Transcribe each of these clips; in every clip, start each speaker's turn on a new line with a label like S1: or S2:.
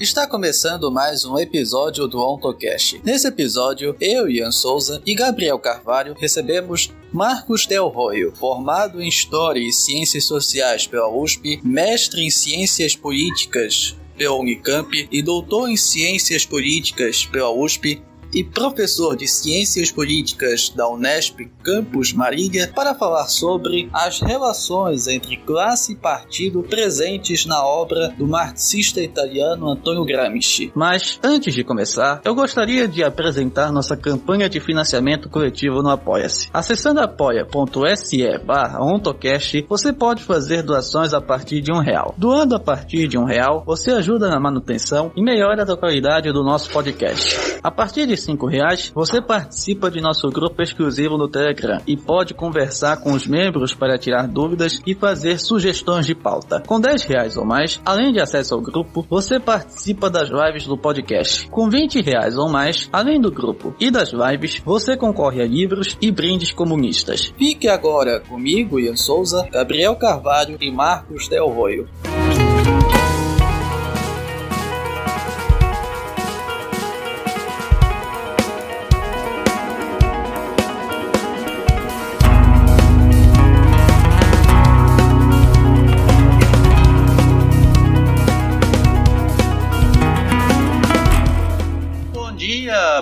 S1: está começando mais um episódio do OntoCast. Nesse episódio, eu, Ian Souza e Gabriel Carvalho recebemos Marcos Del Roio, formado em História e Ciências Sociais pela USP, mestre em Ciências Políticas pela Unicamp e doutor em Ciências Políticas pela USP, e professor de Ciências Políticas da Unesp Campus Marília para falar sobre as relações entre classe e partido presentes na obra do marxista italiano Antonio Gramsci. Mas antes de começar, eu gostaria de apresentar nossa campanha de financiamento coletivo no Apoia-se. Acessando apoia.se barra ontocast, você pode fazer doações a partir de um real. Doando a partir de um real, você ajuda na manutenção e melhora a qualidade do nosso podcast. A partir de cinco reais, você participa de nosso grupo exclusivo no Telegram e pode conversar com os membros para tirar dúvidas e fazer sugestões de pauta. Com 10 reais ou mais, além de acesso ao grupo, você participa das lives do podcast. Com 20 reais ou mais, além do grupo e das lives, você concorre a livros e brindes comunistas. Fique agora comigo, Ian Souza, Gabriel Carvalho e Marcos Del Roio.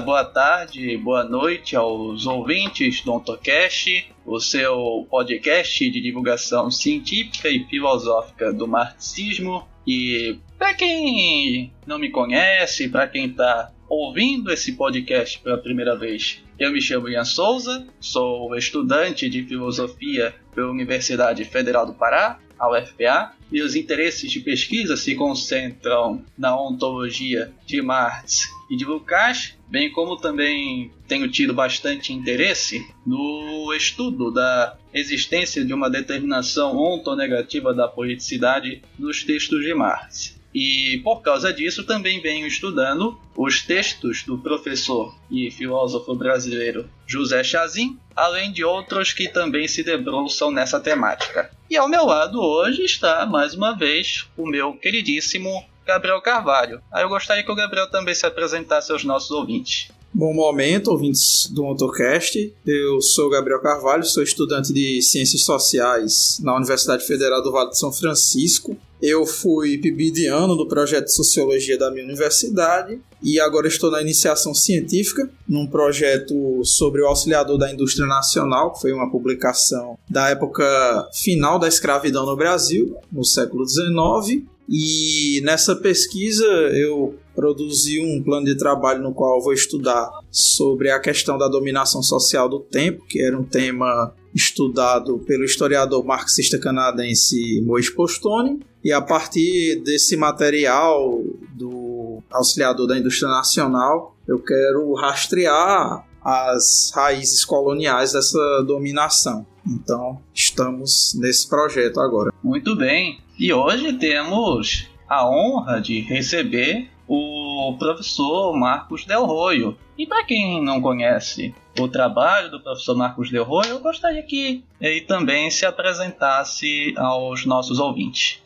S1: Boa tarde, boa noite aos ouvintes do OntoCast, o seu podcast de divulgação científica e filosófica do marxismo. E para quem não me conhece, para quem está ouvindo esse podcast pela primeira vez, eu me chamo Ian Souza, sou estudante de filosofia pela Universidade Federal do Pará, a UFPA. Meus interesses de pesquisa se concentram na ontologia de Marx e de Lukács, bem como também tenho tido bastante interesse no estudo da existência de uma determinação ontonegativa da politicidade nos textos de Marx. E por causa disso também venho estudando os textos do professor e filósofo brasileiro José Chazin, além de outros que também se debruçam nessa temática. E ao meu lado hoje está, mais uma vez, o meu queridíssimo Gabriel Carvalho. Aí eu gostaria que o Gabriel também se apresentasse aos nossos ouvintes.
S2: Bom momento, ouvintes do Motocast. Eu sou Gabriel Carvalho, sou estudante de Ciências Sociais na Universidade Federal do Vale de São Francisco. Eu fui ano do projeto de Sociologia da minha universidade e agora estou na iniciação científica, num projeto sobre o auxiliador da indústria nacional, que foi uma publicação da época final da escravidão no Brasil, no século XIX. E nessa pesquisa eu produzi um plano de trabalho no qual vou estudar sobre a questão da dominação social do tempo, que era um tema estudado pelo historiador marxista canadense Moisés Postone, e a partir desse material do auxiliador da indústria nacional, eu quero rastrear as raízes coloniais dessa dominação. Então, estamos nesse projeto agora.
S1: Muito bem. E hoje temos a honra de receber o professor Marcos Del Roio. E para quem não conhece o trabalho do professor Marcos Del Roio, eu gostaria que ele também se apresentasse aos nossos ouvintes.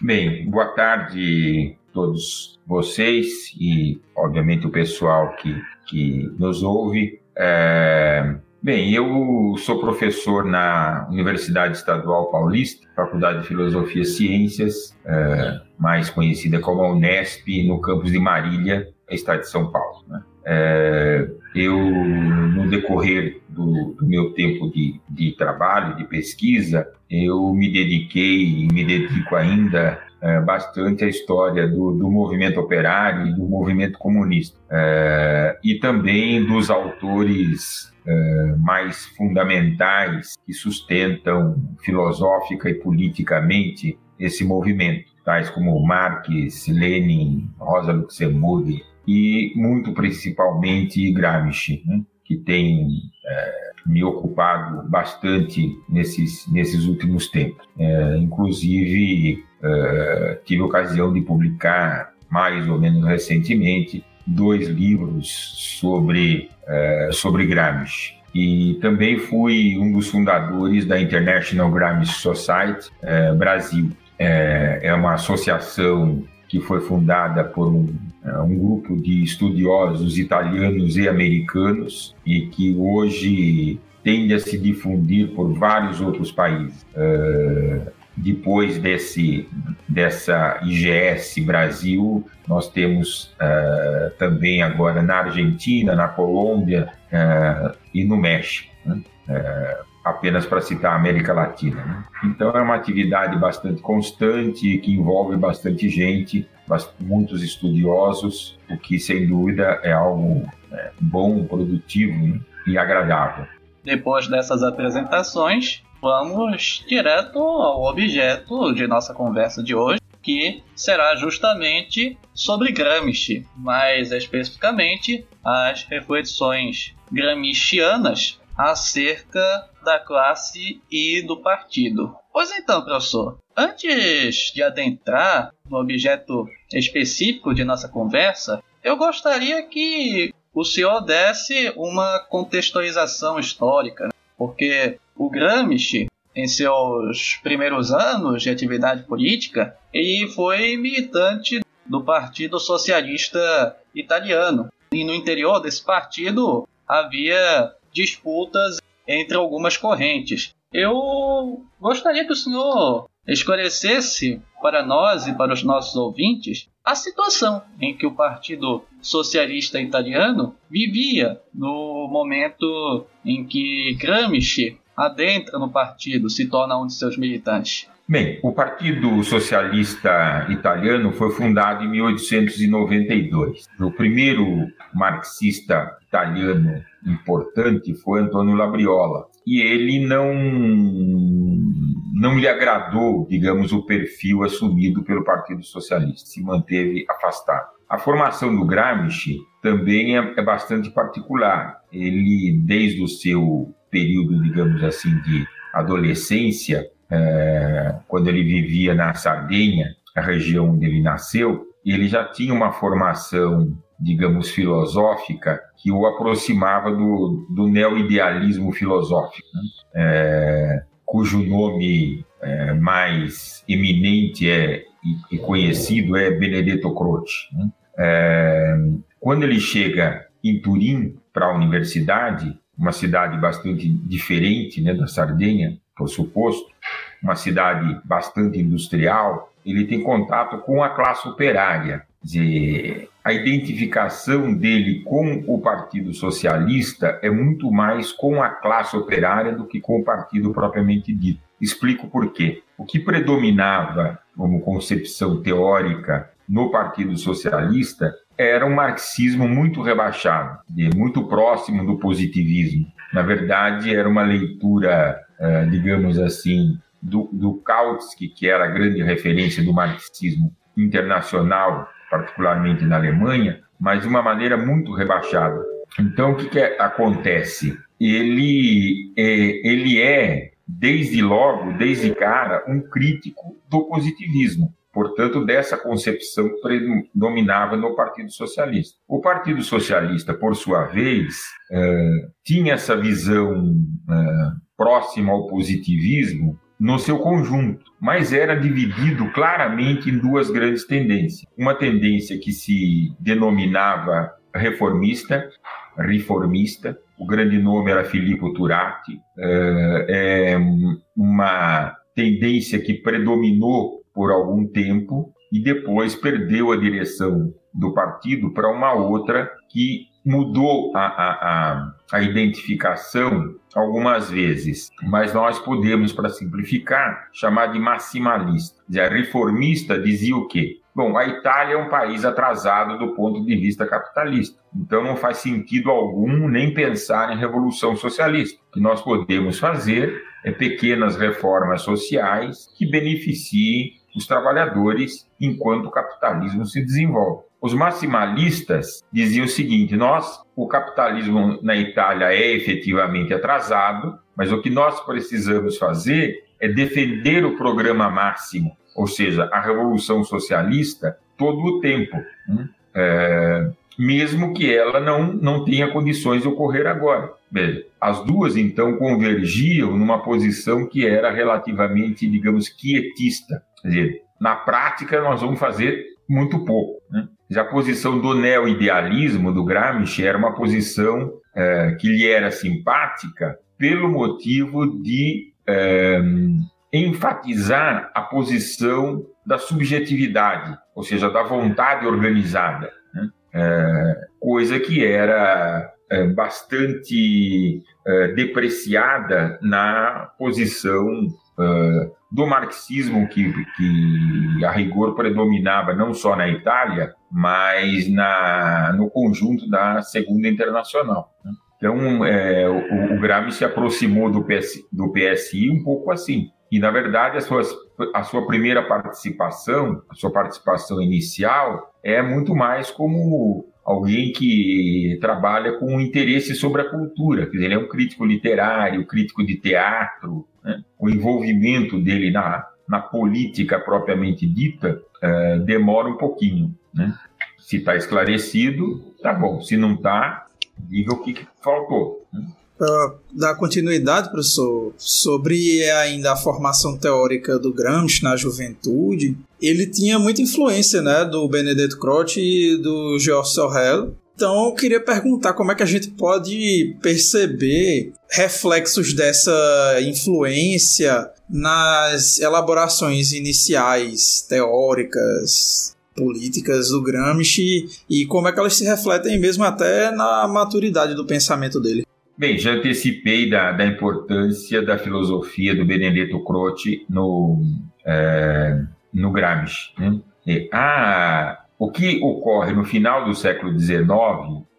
S3: Bem, boa tarde a todos vocês e, obviamente, o pessoal que, que nos ouve. É... Bem, eu sou professor na Universidade Estadual Paulista, Faculdade de Filosofia e Ciências, é, mais conhecida como a Unesp, no campus de Marília, estado de São Paulo. Né? É, eu, no decorrer do, do meu tempo de, de, trabalho, de pesquisa, eu me dediquei e me dedico ainda é, bastante à história do, do, movimento operário e do movimento comunista, é, e também dos autores é, mais fundamentais que sustentam filosófica e politicamente esse movimento, tais como Marx, Lenin, Rosa Luxemburg, e muito principalmente Gramsci, né, que tem é, me ocupado bastante nesses, nesses últimos tempos. É, inclusive, é, tive ocasião de publicar, mais ou menos recentemente, dois livros sobre, é, sobre Gramsci. E também fui um dos fundadores da International Gramsci Society é, Brasil. É, uma associação que foi fundada por um, um grupo de estudiosos italianos e americanos e que hoje tende a se difundir por vários outros países. Uh, depois desse, dessa IGS Brasil, nós temos uh, também agora na Argentina, na Colômbia uh, e no México, né? uh, apenas para citar a América Latina. Né? Então é uma atividade bastante constante que envolve bastante gente, muitos estudiosos, o que sem dúvida é algo né, bom, produtivo né? e agradável.
S1: Depois dessas apresentações, vamos direto ao objeto de nossa conversa de hoje, que será justamente sobre Gramsci, mais especificamente as reflexões gramscianas acerca da classe e do partido. Pois então, professor, antes de adentrar no objeto específico de nossa conversa, eu gostaria que o senhor desse uma contextualização histórica, né? porque o Gramsci, em seus primeiros anos de atividade política, ele foi militante do Partido Socialista Italiano. E no interior desse partido havia disputas entre algumas correntes. Eu gostaria que o senhor esclarecesse para nós e para os nossos ouvintes a situação em que o Partido Socialista Italiano vivia no momento em que Gramsci adentra no partido, se torna um de seus militantes?
S3: Bem, o Partido Socialista Italiano foi fundado em 1892. O primeiro marxista italiano importante foi Antonio Labriola. E ele não não lhe agradou, digamos, o perfil assumido pelo Partido Socialista, se manteve afastado. A formação do Gramsci também é, é bastante particular. Ele, desde o seu período, digamos assim, de adolescência, é, quando ele vivia na Sardenha, a região onde ele nasceu, ele já tinha uma formação, digamos, filosófica que o aproximava do, do neo-idealismo filosófico, né? é, cujo nome é, mais eminente é, e, e, conhecido é Benedetto Croce. Né? É, quando ele chega em Turim para a universidade, uma cidade bastante diferente né, da Sardenha, por suposto, uma cidade bastante industrial, ele tem contato com a classe operária. Dizer, a identificação dele com o Partido Socialista é muito mais com a classe operária do que com o partido propriamente dito. Explico por quê. O que predominava como concepção teórica no Partido Socialista era um marxismo muito rebaixado, muito próximo do positivismo. Na verdade, era uma leitura, eh, digamos assim, do, do Kautsky, que era a grande referência do marxismo internacional, particularmente na Alemanha, mas de uma maneira muito rebaixada. Então, o que, que acontece? Ele é, ele é, desde logo, desde cara, um crítico do positivismo portanto, dessa concepção que predominava no Partido Socialista. O Partido Socialista, por sua vez, uh, tinha essa visão uh, próxima ao positivismo no seu conjunto, mas era dividido claramente em duas grandes tendências. Uma tendência que se denominava reformista, reformista, o grande nome era Filippo Turati, uh, é uma tendência que predominou por algum tempo e depois perdeu a direção do partido para uma outra que mudou a, a, a, a, identificação algumas vezes, mas nós podemos, para simplificar, chamar de maximalista. A reformista dizia o quê? Bom, a Itália é um país atrasado do ponto de vista capitalista, então não faz sentido algum nem pensar em revolução socialista. O que nós podemos fazer é pequenas reformas sociais que beneficiem os trabalhadores enquanto o capitalismo se desenvolve. Os maximalistas diziam o seguinte: nós, o capitalismo na Itália é efetivamente atrasado, mas o que nós precisamos fazer é defender o programa máximo, ou seja, a revolução socialista, todo o tempo. Né? É, mesmo que ela não, não tenha condições de ocorrer agora. As duas então convergiam numa posição que era relativamente, digamos, quietista. Quer dizer, na prática nós vamos fazer muito pouco. Né? A posição do neo-idealismo do Gramsci era uma posição é, que lhe era simpática pelo motivo de é, enfatizar a posição da subjetividade, ou seja, da vontade organizada, né? é, coisa que era é, bastante é, depreciada na posição é, do marxismo que, que a rigor predominava não só na Itália, mas na, no conjunto da Segunda Internacional. Né? Então, é, o, o Gramsci se aproximou do, PS, do PSI um pouco assim. E, na verdade, a sua, a sua primeira participação, a sua participação inicial, é muito mais como alguém que trabalha com interesse sobre a cultura. Quer dizer, ele é um crítico literário, crítico de teatro. Né? O envolvimento dele na, na política propriamente dita é, demora um pouquinho. Né? Se está esclarecido, tá bom. Se não está, diga o que, que faltou. Né?
S2: Para dar continuidade, professor, sobre ainda a formação teórica do Gramsci na juventude, ele tinha muita influência né, do Benedetto Croce e do Georges Sorel. Então, eu queria perguntar como é que a gente pode perceber reflexos dessa influência nas elaborações iniciais teóricas, políticas do Gramsci e como é que elas se refletem mesmo até na maturidade do pensamento dele.
S3: Bem, já antecipei da, da importância da filosofia do Benedetto Croce no, é, no Gramsci. Né? E, ah, o que ocorre no final do século XIX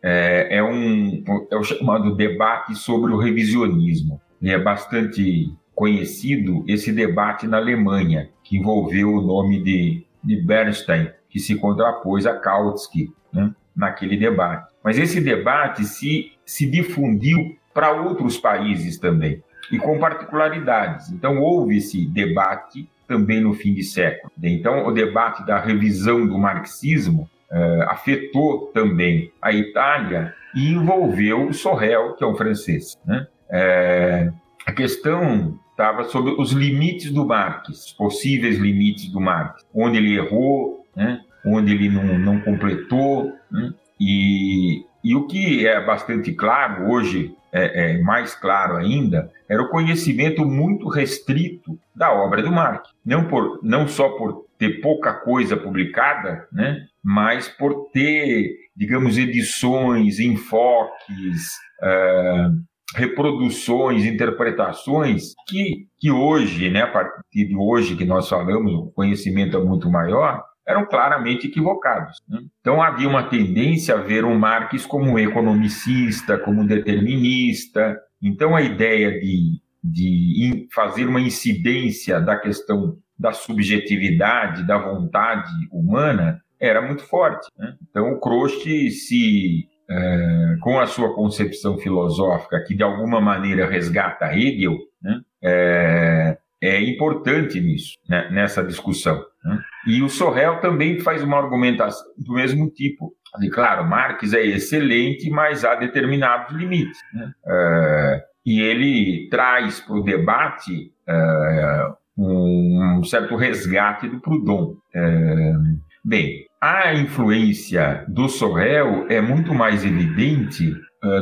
S3: é, é, um, é o chamado debate sobre o revisionismo. E é bastante conhecido esse debate na Alemanha, que envolveu o nome de, de Bernstein, que se contrapôs a Kautsky né, naquele debate. Mas esse debate se, se difundiu para outros países também, e com particularidades. Então, houve esse debate também no fim de século. Então, o debate da revisão do marxismo eh, afetou também a Itália e envolveu o Sorel, que é um francês. Né? Eh, a questão estava sobre os limites do Marx, os possíveis limites do Marx, onde ele errou, né? onde ele não, não completou, né? E, e o que é bastante claro hoje, é, é, mais claro ainda, era o conhecimento muito restrito da obra do Marx. Não, por, não só por ter pouca coisa publicada, né, mas por ter, digamos, edições, enfoques, uh, reproduções, interpretações que, que hoje, né, a partir de hoje que nós falamos, o conhecimento é muito maior, eram claramente equivocados. Né? Então havia uma tendência a ver o Marx como economicista, como determinista. Então a ideia de, de fazer uma incidência da questão da subjetividade, da vontade humana, era muito forte. Né? Então o Croce se é, com a sua concepção filosófica, que de alguma maneira resgata Hegel, né? é, é importante nisso, né? nessa discussão. Né? E o Sorrel também faz uma argumentação do mesmo tipo. E, claro, Marx é excelente, mas há determinados limites. Né? Uh, e ele traz para o debate uh, um, certo resgate do Proudhon. Uh, bem, a influência do Sorrel é muito mais evidente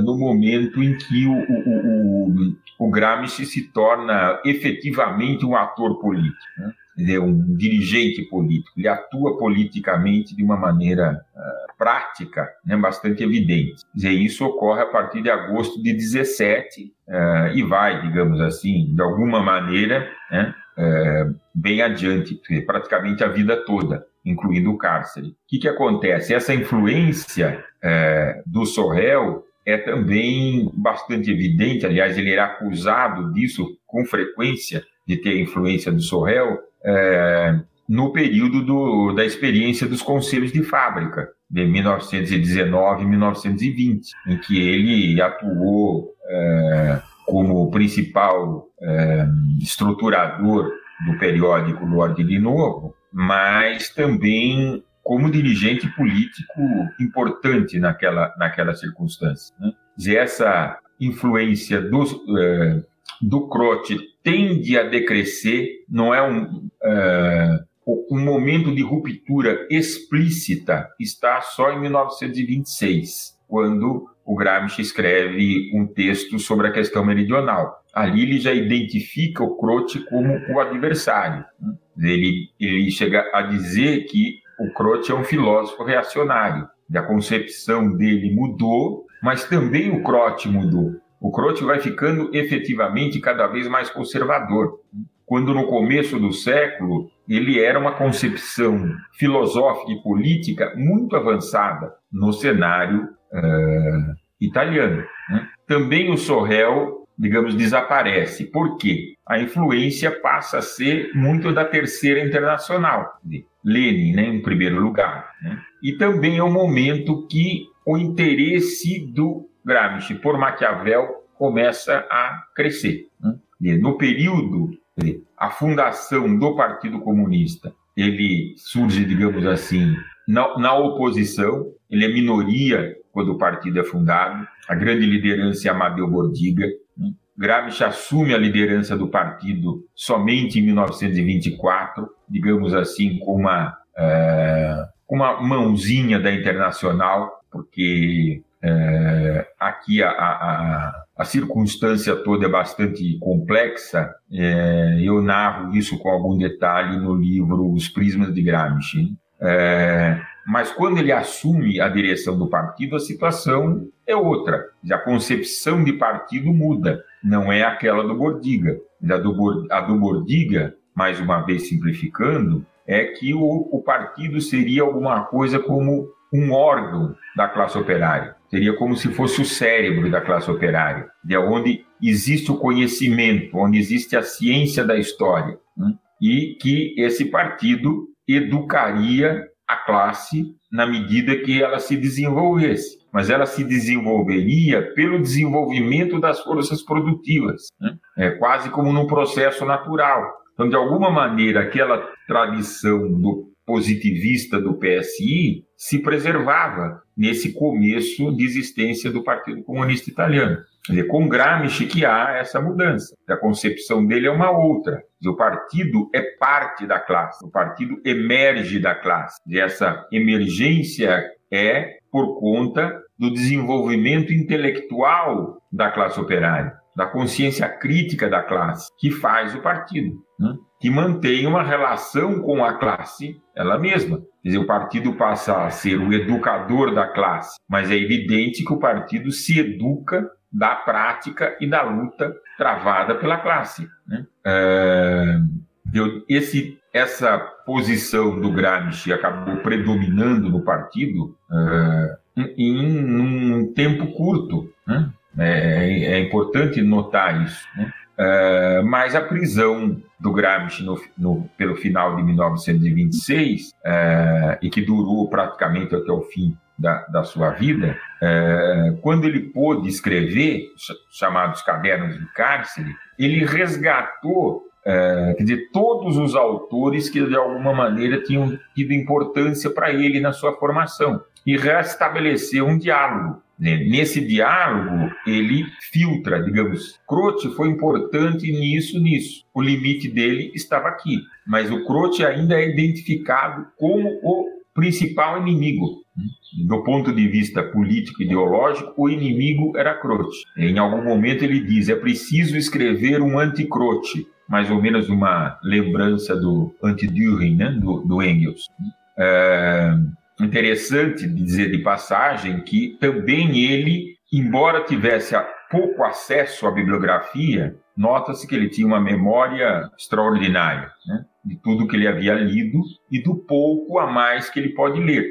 S3: no momento em que o, o, o, o Gramsci se torna efetivamente um ator político. Né? ele é um dirigente político, ele atua politicamente de uma maneira uh, prática, né, bastante evidente. Dizer, isso ocorre a partir de agosto de 17 uh, e vai, digamos assim, de alguma maneira, né, uh, bem adiante, praticamente a vida toda, incluindo o cárcere. O que, que acontece? Essa influência do Sorrel é também bastante evidente, aliás, ele era acusado disso com frequência, de ter influência do Sorrel, é, no período do, da experiência dos conselhos de fábrica, de 1919 e 1920, em que ele atuou é, como principal é, estruturador do periódico Lorde de Novo, mas também como dirigente político importante naquela, naquela circunstância. Né? E essa influência do, é, do Croce tende a decrescer, não é um, uh, um momento de ruptura explícita está só em 1926, quando o Gramsci escreve um texto sobre a questão meridional. Ali ele já identifica o Croce como o adversário. Né? Ele, ele chega a dizer que o Croce é um filósofo reacionário. A concepção dele mudou, mas também o Croce mudou. O Croce vai ficando efetivamente cada vez mais conservador. Quando no começo do século ele era uma concepção filosófica e política muito avançada no cenário uh, italiano. Né? Também o Sorrel, digamos, desaparece. Por quê? A influência passa a ser muito da terceira internacional, Lenin, né, em primeiro lugar. Né? E também é o momento que o interesse do Gramsci por Maquiavel começa a crescer. Né? No período, a fundação do Partido Comunista, ele surge, digamos assim, na, na oposição, ele é minoria quando o partido é fundado. A grande liderança é Amadeu Bordiga. Gramsci assume a liderança do partido somente em 1924, digamos assim, com uma, é, uma mãozinha da Internacional, porque é, aqui a, a, a, circunstância toda é bastante complexa. É, eu narro isso com algum detalhe no livro Os Prismas de Gramsci. É, mas quando ele assume a direção do partido, a situação é outra. A concepção de partido muda, não é aquela do Bordiga. A do, Bordiga, mais uma vez simplificando, é que o, o partido seria alguma coisa como um órgão da classe operária. Seria como se fosse o cérebro da classe operária, de onde existe o conhecimento, onde existe a ciência da história. Né? E que esse partido educaria a classe na medida que ela se desenvolvesse. Mas ela se desenvolveria pelo desenvolvimento das forças produtivas, né? é quase como num processo natural. Então, de alguma maneira, aquela tradição do positivista do PSI se preservava nesse começo de existência do Partido Comunista Italiano. Dizer, com Gramsci que há essa mudança. A concepção dele é uma outra. O partido é parte da classe, o partido emerge da classe. E essa emergência é por conta do desenvolvimento intelectual da classe operária, da consciência crítica da classe, que faz o partido, né? que mantém uma relação com a classe ela mesma. Quer dizer, o partido passa a ser o educador da classe, mas é evidente que o partido se educa da prática e da luta travada pela classe. Né? É, eu, esse, essa posição do Gramsci acabou predominando no partido é, em, um tempo curto. Né? É, é, importante notar isso. Né? É, mas a prisão do Gramsci no, no, pelo final de 1926, é, e que durou praticamente até o fim da, da sua vida, é, quando ele pôde escrever, chamados Cadernos do Cárcere, ele resgatou é, todos os autores que de alguma maneira tinham tido importância para ele na sua formação e restabeleceu um diálogo. Nesse diálogo, ele filtra, digamos, Croce foi importante nisso, nisso. O limite dele estava aqui, mas o Croce ainda é identificado como o principal inimigo. Do ponto de vista político e ideológico, o inimigo era Croce. Em algum momento ele diz: é preciso escrever um anti-Croce, mais ou menos uma lembrança do anti-Düren, né? do, do Engels. É interessante dizer de passagem que também ele, embora tivesse pouco acesso à bibliografia, nota-se que ele tinha uma memória extraordinária. Né? de tudo que ele havia lido e do pouco a mais que ele pode ler.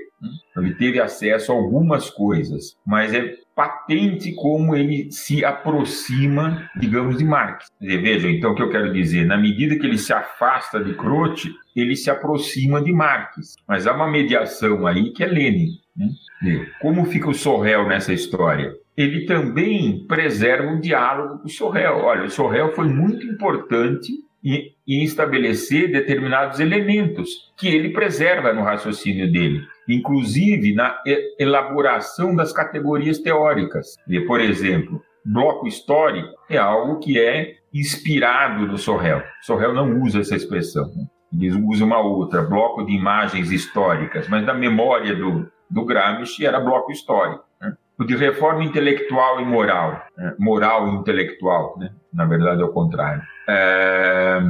S3: Ele teve acesso a algumas coisas, mas é patente como ele se aproxima, digamos, de Marx. Vejam, então, o que eu quero dizer, na medida que ele se afasta de Croce, ele se aproxima de Marx, mas há uma mediação aí que é Lenin. Né? Como fica o Sorrel nessa história? Ele também preserva o diálogo com o Sorrel. Olha, o Sorrel foi muito importante e, e estabelecer determinados elementos que ele preserva no raciocínio dele, inclusive na elaboração das categorias teóricas. Por exemplo, bloco histórico é algo que é inspirado no Sorrel. Sorrel não usa essa expressão. Né? eles usam uma outra, bloco de imagens históricas, mas na memória do, do Gramsci era bloco histórico. Né? O de reforma intelectual e moral, né? moral e intelectual, né? na verdade é o contrário. É,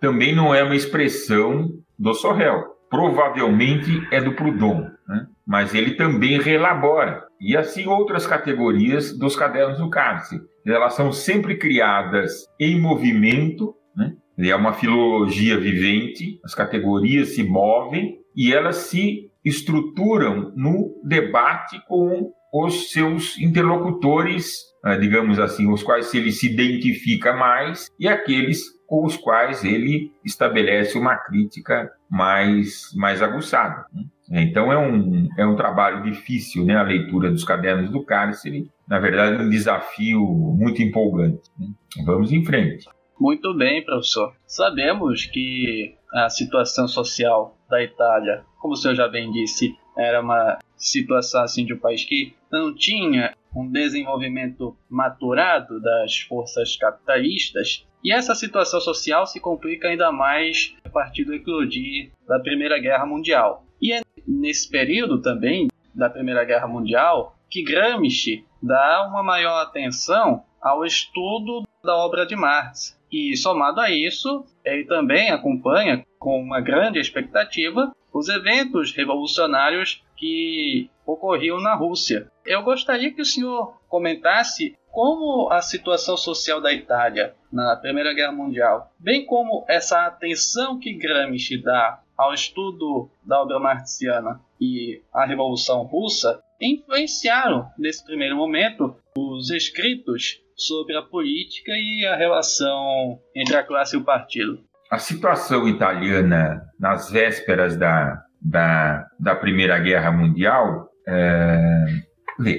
S3: também não é uma expressão do Sorrel, provavelmente é do Proudhon, né? mas ele também relabora. E assim outras categorias dos cadernos do cárcere. Elas são sempre criadas em movimento, né? é uma filologia vivente, as categorias se movem e elas se estruturam no debate com os seus interlocutores, ah, digamos assim, os quais ele se identifica mais e aqueles com os quais ele estabelece uma crítica mais, mais aguçada. Né? Então é um, é um trabalho difícil, né? A leitura dos cadernos do cárcere, na verdade, é um desafio muito empolgante. Né? Vamos em frente.
S1: Muito bem, professor. Sabemos que a situação social da Itália, como o senhor já bem disse, era uma situação assim de um país que não tinha um desenvolvimento maturado das forças capitalistas. E essa situação social se complica ainda mais a partir do eclodir da Primeira Guerra Mundial. E é nesse período também da Primeira Guerra Mundial que Gramsci dá uma maior atenção ao estudo da obra de Marx. E somado a isso, ele também acompanha com uma grande expectativa os eventos revolucionários que ocorriam na Rússia. Eu gostaria que o senhor comentasse como a situação social da Itália na Primeira Guerra Mundial, bem como essa atenção que Gramsci dá ao estudo da obra marxiana e a Revolução Russa, influenciaram, nesse primeiro momento, os escritos sobre a política e a relação entre a classe e o partido.
S3: A situação italiana nas vésperas da, da, da Primeira Guerra Mundial é,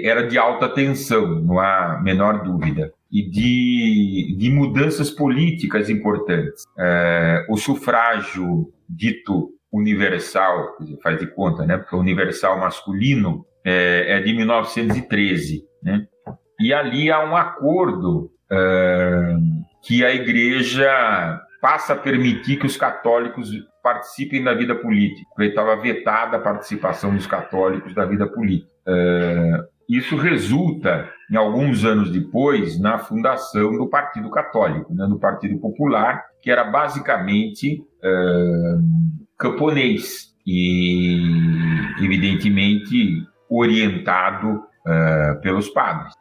S3: era de alta tensão, não há menor dúvida, e de, de mudanças políticas importantes. É, o sufrágio dito universal, faz de conta, né? Porque o universal masculino é, é de 1913, né? E ali há um acordo é, que a igreja passa a permitir que os católicos participem da vida política, estava vetada a participação dos católicos da vida política. É, isso resulta, em alguns anos depois, na fundação do Partido Católico, né, do Partido Popular, que era basicamente é, camponês e, evidentemente, orientado é, pelos padres.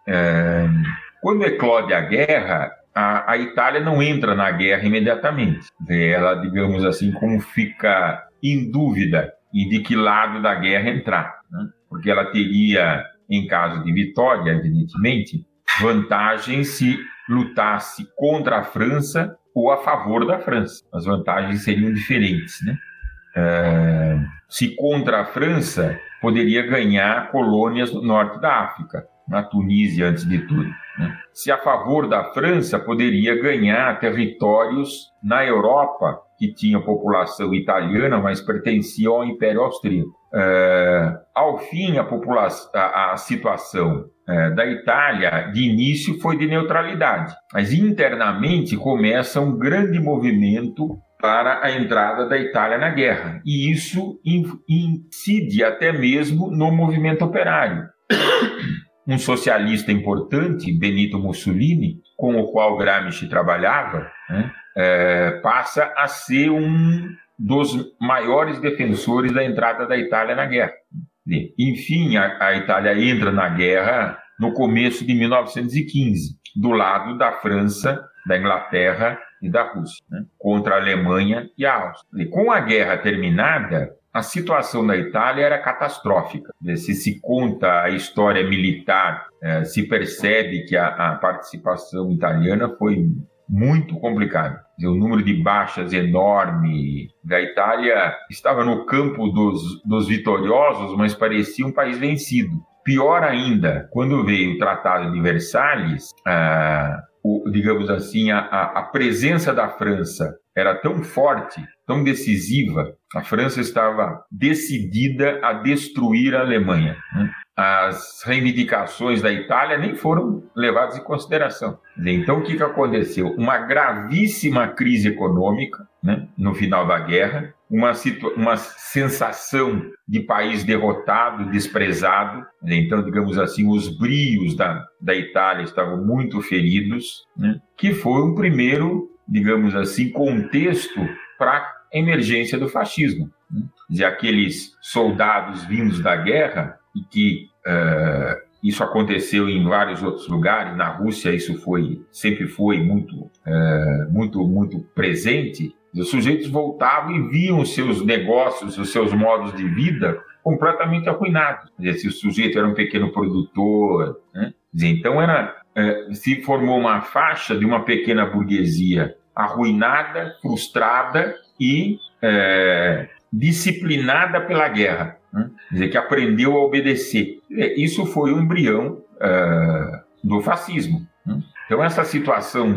S3: Quando eclode a guerra, a, a, Itália não entra na guerra imediatamente. Ela, digamos assim, como fica em dúvida e de que lado da guerra entrar, né? porque ela teria, em caso de vitória, evidentemente, vantagem se lutasse contra a França ou a favor da França. As vantagens seriam diferentes, né? É, se contra a França, poderia ganhar colônias no norte da África, na Tunísia antes de tudo. Né? Se a favor da França, poderia ganhar territórios na Europa, que tinha população italiana, mas pertencia ao Império Austríaco. É, ao fim, a, população, a, a situação é, da Itália, de início, foi de neutralidade, mas internamente começa um grande movimento para a entrada da Itália na guerra. E isso incide até mesmo no movimento operário. Um socialista importante, Benito Mussolini, com o qual Gramsci trabalhava, né, é, passa a ser um dos maiores defensores da entrada da Itália na guerra. Enfim, a, a Itália entra na guerra no começo de 1915, do lado da França, da Inglaterra e da Rússia, né, contra a Alemanha e a Áustria. E com a guerra terminada, a situação da Itália era catastrófica. Se se conta a história militar, é, se percebe que a, participação italiana foi muito complicada. O número de baixas enorme da Itália estava no campo dos, dos vitoriosos, mas parecia um país vencido. Pior ainda, quando veio o Tratado de Versalhes, ah, o, digamos assim, a, a presença da França era tão forte, tão decisiva, a França estava decidida a destruir a Alemanha. Né? As reivindicações da Itália nem foram levadas em consideração. Então, o que, que aconteceu? Uma gravíssima crise econômica né, no final da guerra, uma, uma sensação de país derrotado, desprezado. Então, digamos assim, os brios da, da Itália estavam muito feridos, né, que foi um primeiro, digamos assim, contexto para a emergência do fascismo. Né? Aqueles soldados vindos da guerra e que uh, isso aconteceu em vários outros lugares. Na Rússia isso foi sempre foi muito uh, muito muito presente. Os sujeitos voltavam e viam os seus negócios, os seus modos de vida completamente arruinados. Se o sujeito era um pequeno produtor, né? então era uh, se formou uma faixa de uma pequena burguesia arruinada, frustrada e disciplinada pela guerra né? dizer, que aprendeu a obedecer. Isso foi o embrião uh, do fascismo. Né? Então, essa situação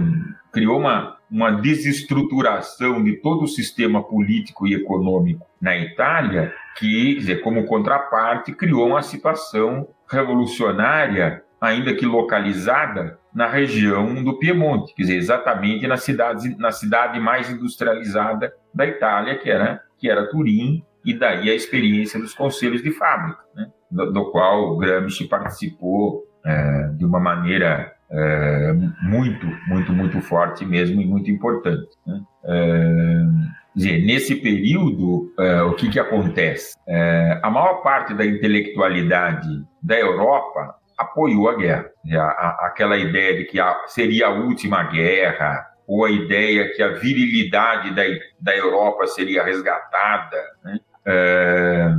S3: criou uma, uma desestruturação de todo o sistema político e econômico na Itália, que, dizer, como contraparte, criou uma situação revolucionária, ainda que localizada, na região do Piemonte, quer dizer, exatamente na cidade, na cidade mais industrializada da Itália, que era, que era Turim, e daí a experiência dos conselhos de fábrica, né? do, do, qual Gramsci participou é, de uma maneira é, muito, muito, muito forte mesmo e muito importante. Né? É, dizer, nesse período, é, o que, que acontece? É, a maior parte da intelectualidade da Europa apoiou a guerra. A, aquela ideia de que a, seria a última guerra, ou a ideia que a virilidade da, da Europa seria resgatada, né? É,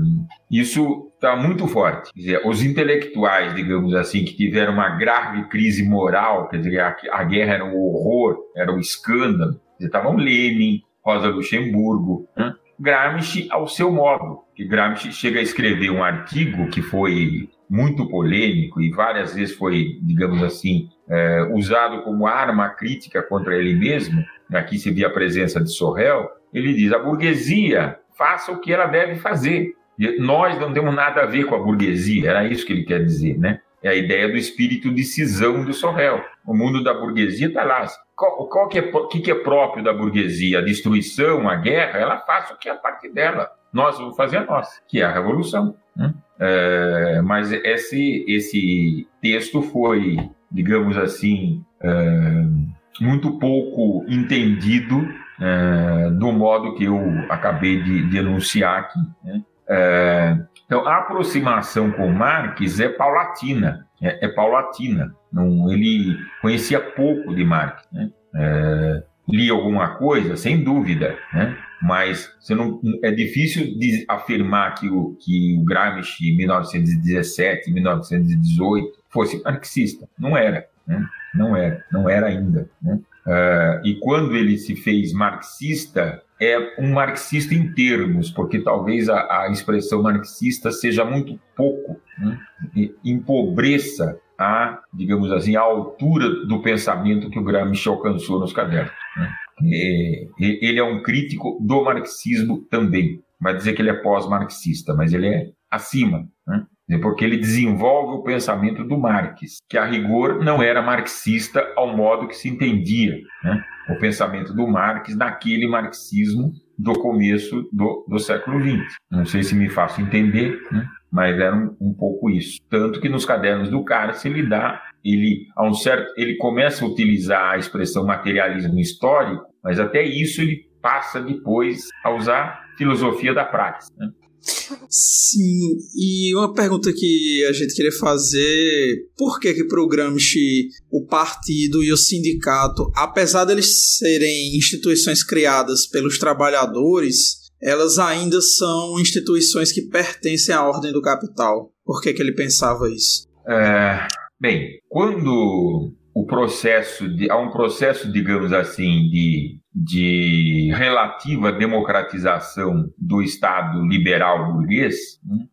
S3: isso está muito forte. Quer dizer, os intelectuais, digamos assim, que tiveram uma grave crise moral, quer dizer, a, a guerra era um horror, era um escândalo. Estavam Lenin, Rosa Luxemburgo, né? Gramsci ao seu modo. Que Gramsci chega a escrever um artigo que foi muito polêmico e várias vezes foi, digamos assim, é, usado como arma crítica contra ele mesmo. Aqui se vê a presença de Sorrel. Ele diz: a burguesia faça o que ela deve fazer. Nós não temos nada a ver com a burguesia, era isso que ele quer dizer, né? É a ideia do espírito de cisão do Sorrel. O mundo da burguesia está lá. Qual, qual que, é, que, que é próprio da burguesia? A destruição, a guerra, ela faça o que é a parte dela. Nós vamos fazer a nossa, que é a revolução. Né? É, mas esse, esse texto foi, digamos assim, é, muito pouco entendido é, do modo que eu acabei de denunciar aqui. Né? É, então, a aproximação com Marx é paulatina, é, é paulatina. Não, ele conhecia pouco de Marx. Né? É, lia alguma coisa, sem dúvida, né? mas você não, é difícil de afirmar que o, que o Gramsci, em 1917, 1918, fosse marxista. Não era. Né? Não era, não era ainda. Né? Uh, e quando ele se fez marxista, é um marxista em termos, porque talvez a, a expressão marxista seja muito pouco, né? empobreça a, digamos assim, a altura do pensamento que o Gramsci alcançou nos cadernos. Né? E, ele é um crítico do marxismo também. Vai dizer que ele é pós-marxista, mas ele é acima. Né? Porque ele desenvolve o pensamento do Marx, que a rigor não era marxista ao modo que se entendia né? o pensamento do Marx naquele marxismo do começo do, do século XX. Não sei se me faço entender, né? mas era um, um, pouco isso. Tanto que nos cadernos do Cárcere ele dá, ele, a um certo, ele começa a utilizar a expressão materialismo histórico, mas até isso ele passa depois a usar filosofia da prática. Né?
S2: Sim, e uma pergunta que a gente queria fazer: por que que pro Gramsci o partido e o sindicato, apesar deles serem instituições criadas pelos trabalhadores, elas ainda são instituições que pertencem à ordem do capital? Por que que ele pensava isso?
S3: É, bem, quando o processo de, há um processo, digamos assim, de de relativa democratização do Estado liberal burguês, né,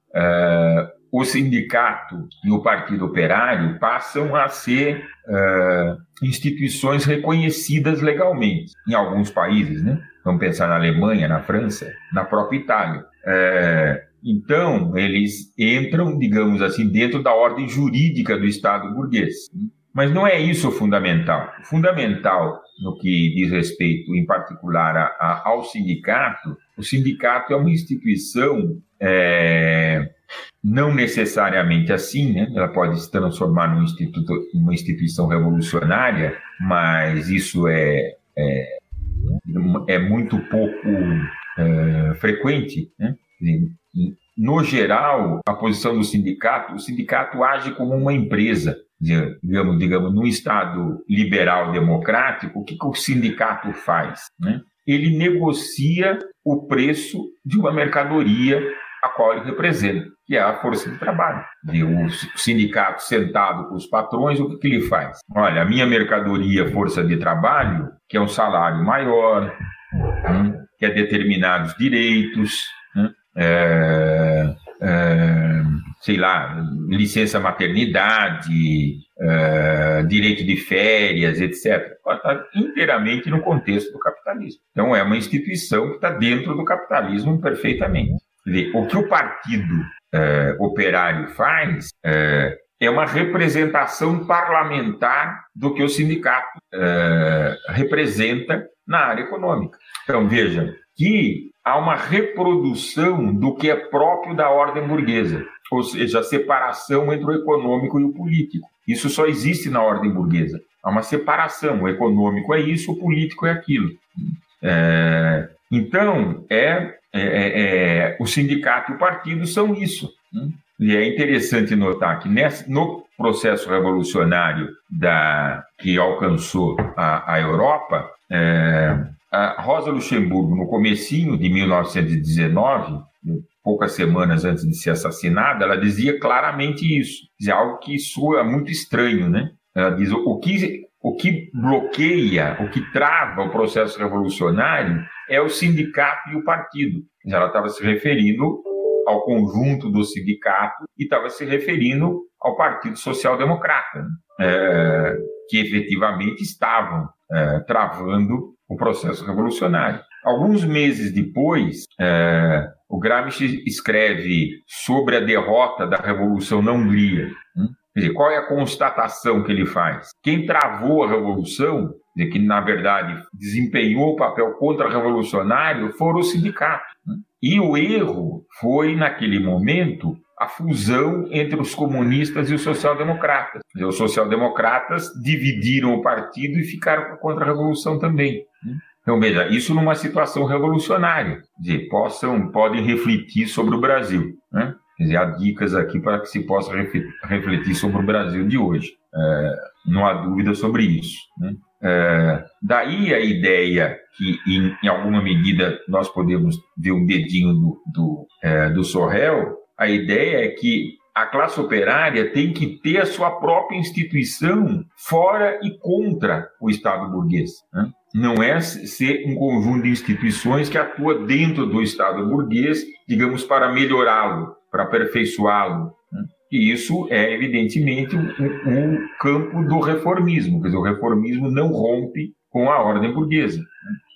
S3: o sindicato e o Partido Operário passam a ser uh, instituições reconhecidas legalmente em alguns países, né? Vamos pensar na Alemanha, na França, na própria Itália. Uh, Então, eles entram, digamos assim, dentro da ordem jurídica do Estado burguês. Mas não é isso o fundamental. O fundamental, no que diz respeito, em particular, a, a, ao sindicato, o sindicato é uma instituição é, não necessariamente assim, né? ela pode se transformar num instituto, numa instituição revolucionária, mas isso é, é, é muito pouco é, frequente. Né? No geral, a posição do sindicato, o sindicato age como uma empresa, digamos, digamos, num Estado liberal democrático, o que, que o sindicato faz? Né? Ele negocia o preço de uma mercadoria a qual ele representa, que é a força de trabalho. E o sindicato sentado com os patrões, o que, que ele faz? Olha, a minha mercadoria, força de trabalho, que é um salário maior, hum, que é determinados direitos, hum, é, é, sei lá, licença maternidade, é, direito de férias, etc. Está inteiramente no contexto do capitalismo. Então, é uma instituição que está dentro do capitalismo perfeitamente o que o Partido é, Operário faz é, é, uma representação parlamentar do que o sindicato representa na área econômica. Então, veja que há uma reprodução do que é próprio da ordem burguesa, ou seja, a separação entre o econômico e o político. Isso só existe na ordem burguesa. Há uma separação. O econômico é isso, o político é aquilo. É, então, é é, é, é, o sindicato e o partido são isso. Né? E é interessante notar que nesse, no processo revolucionário da, que alcançou a, a Europa, é, a Rosa Luxemburgo, no comecinho de 1919, poucas semanas antes de ser assassinada, ela dizia claramente isso. Dizia algo que soa muito estranho, né? Ela diz o que o que bloqueia, o que trava o processo revolucionário é o sindicato e o partido. Ela estava se referindo ao conjunto do sindicato e estava se referindo ao Partido Social Democrata, né? é, que efetivamente estavam é, travando o processo revolucionário. Alguns meses depois, é, o Gramsci escreve sobre a derrota da Revolução na Hungria. Né? Quer dizer, qual é a constatação que ele faz? Quem travou a revolução, dizer, que na verdade desempenhou o papel contra-revolucionário, foram os sindicatos. Né? E o erro foi, naquele momento, a fusão entre os comunistas e os social-democratas. Os social-democratas dividiram o partido e ficaram com a contra-revolução também. Então, veja, isso numa situação revolucionária, dizer, possam, podem refletir sobre o Brasil. Né? dizer, há dicas aqui para que se possa refletir sobre o Brasil de hoje. É, não há dúvida sobre isso. Né? É, daí a ideia que, em, em, alguma medida, nós podemos ver um dedinho do, do, é, do Sorrel, a ideia é que a classe operária tem que ter a sua própria instituição fora e contra o Estado burguês. Né? Não é ser um conjunto de instituições que atua dentro do Estado burguês, digamos, para melhorá-lo, para aperfeiçoá-lo. Né? E isso é, evidentemente, o um, um campo do reformismo. Quer dizer, o reformismo não rompe com a ordem burguesa. Né?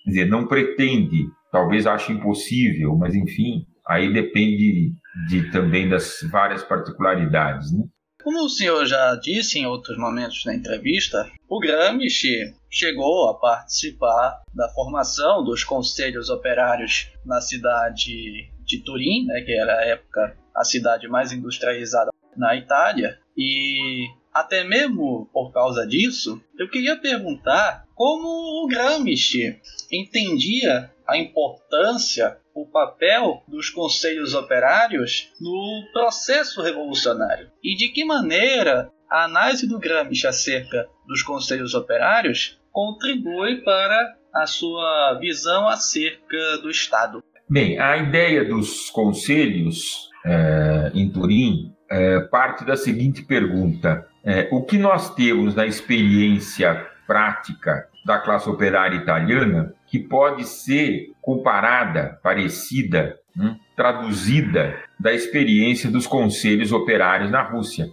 S3: Quer dizer, não pretende, talvez ache impossível, mas enfim, aí depende de, também das várias particularidades. Né?
S1: Como o senhor já disse em outros momentos da entrevista, o Gramsci chegou a participar da formação dos conselhos operários na cidade de Turim, né, que era a época a cidade mais industrializada na Itália, e até mesmo por causa disso, eu queria perguntar como o Gramsci entendia a importância, o papel dos conselhos operários no processo revolucionário e de que maneira a análise do Gramsci acerca dos conselhos operários contribui para a sua visão acerca do Estado.
S3: Bem, a ideia dos conselhos é, em Turim é, parte da seguinte pergunta: é, o que nós temos na experiência prática da classe operária italiana que pode ser comparada, parecida, hum, traduzida da experiência dos conselhos operários na Rússia?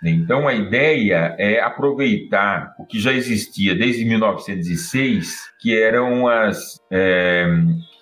S3: Então, a ideia é aproveitar o que já existia desde 1906, que eram as, é,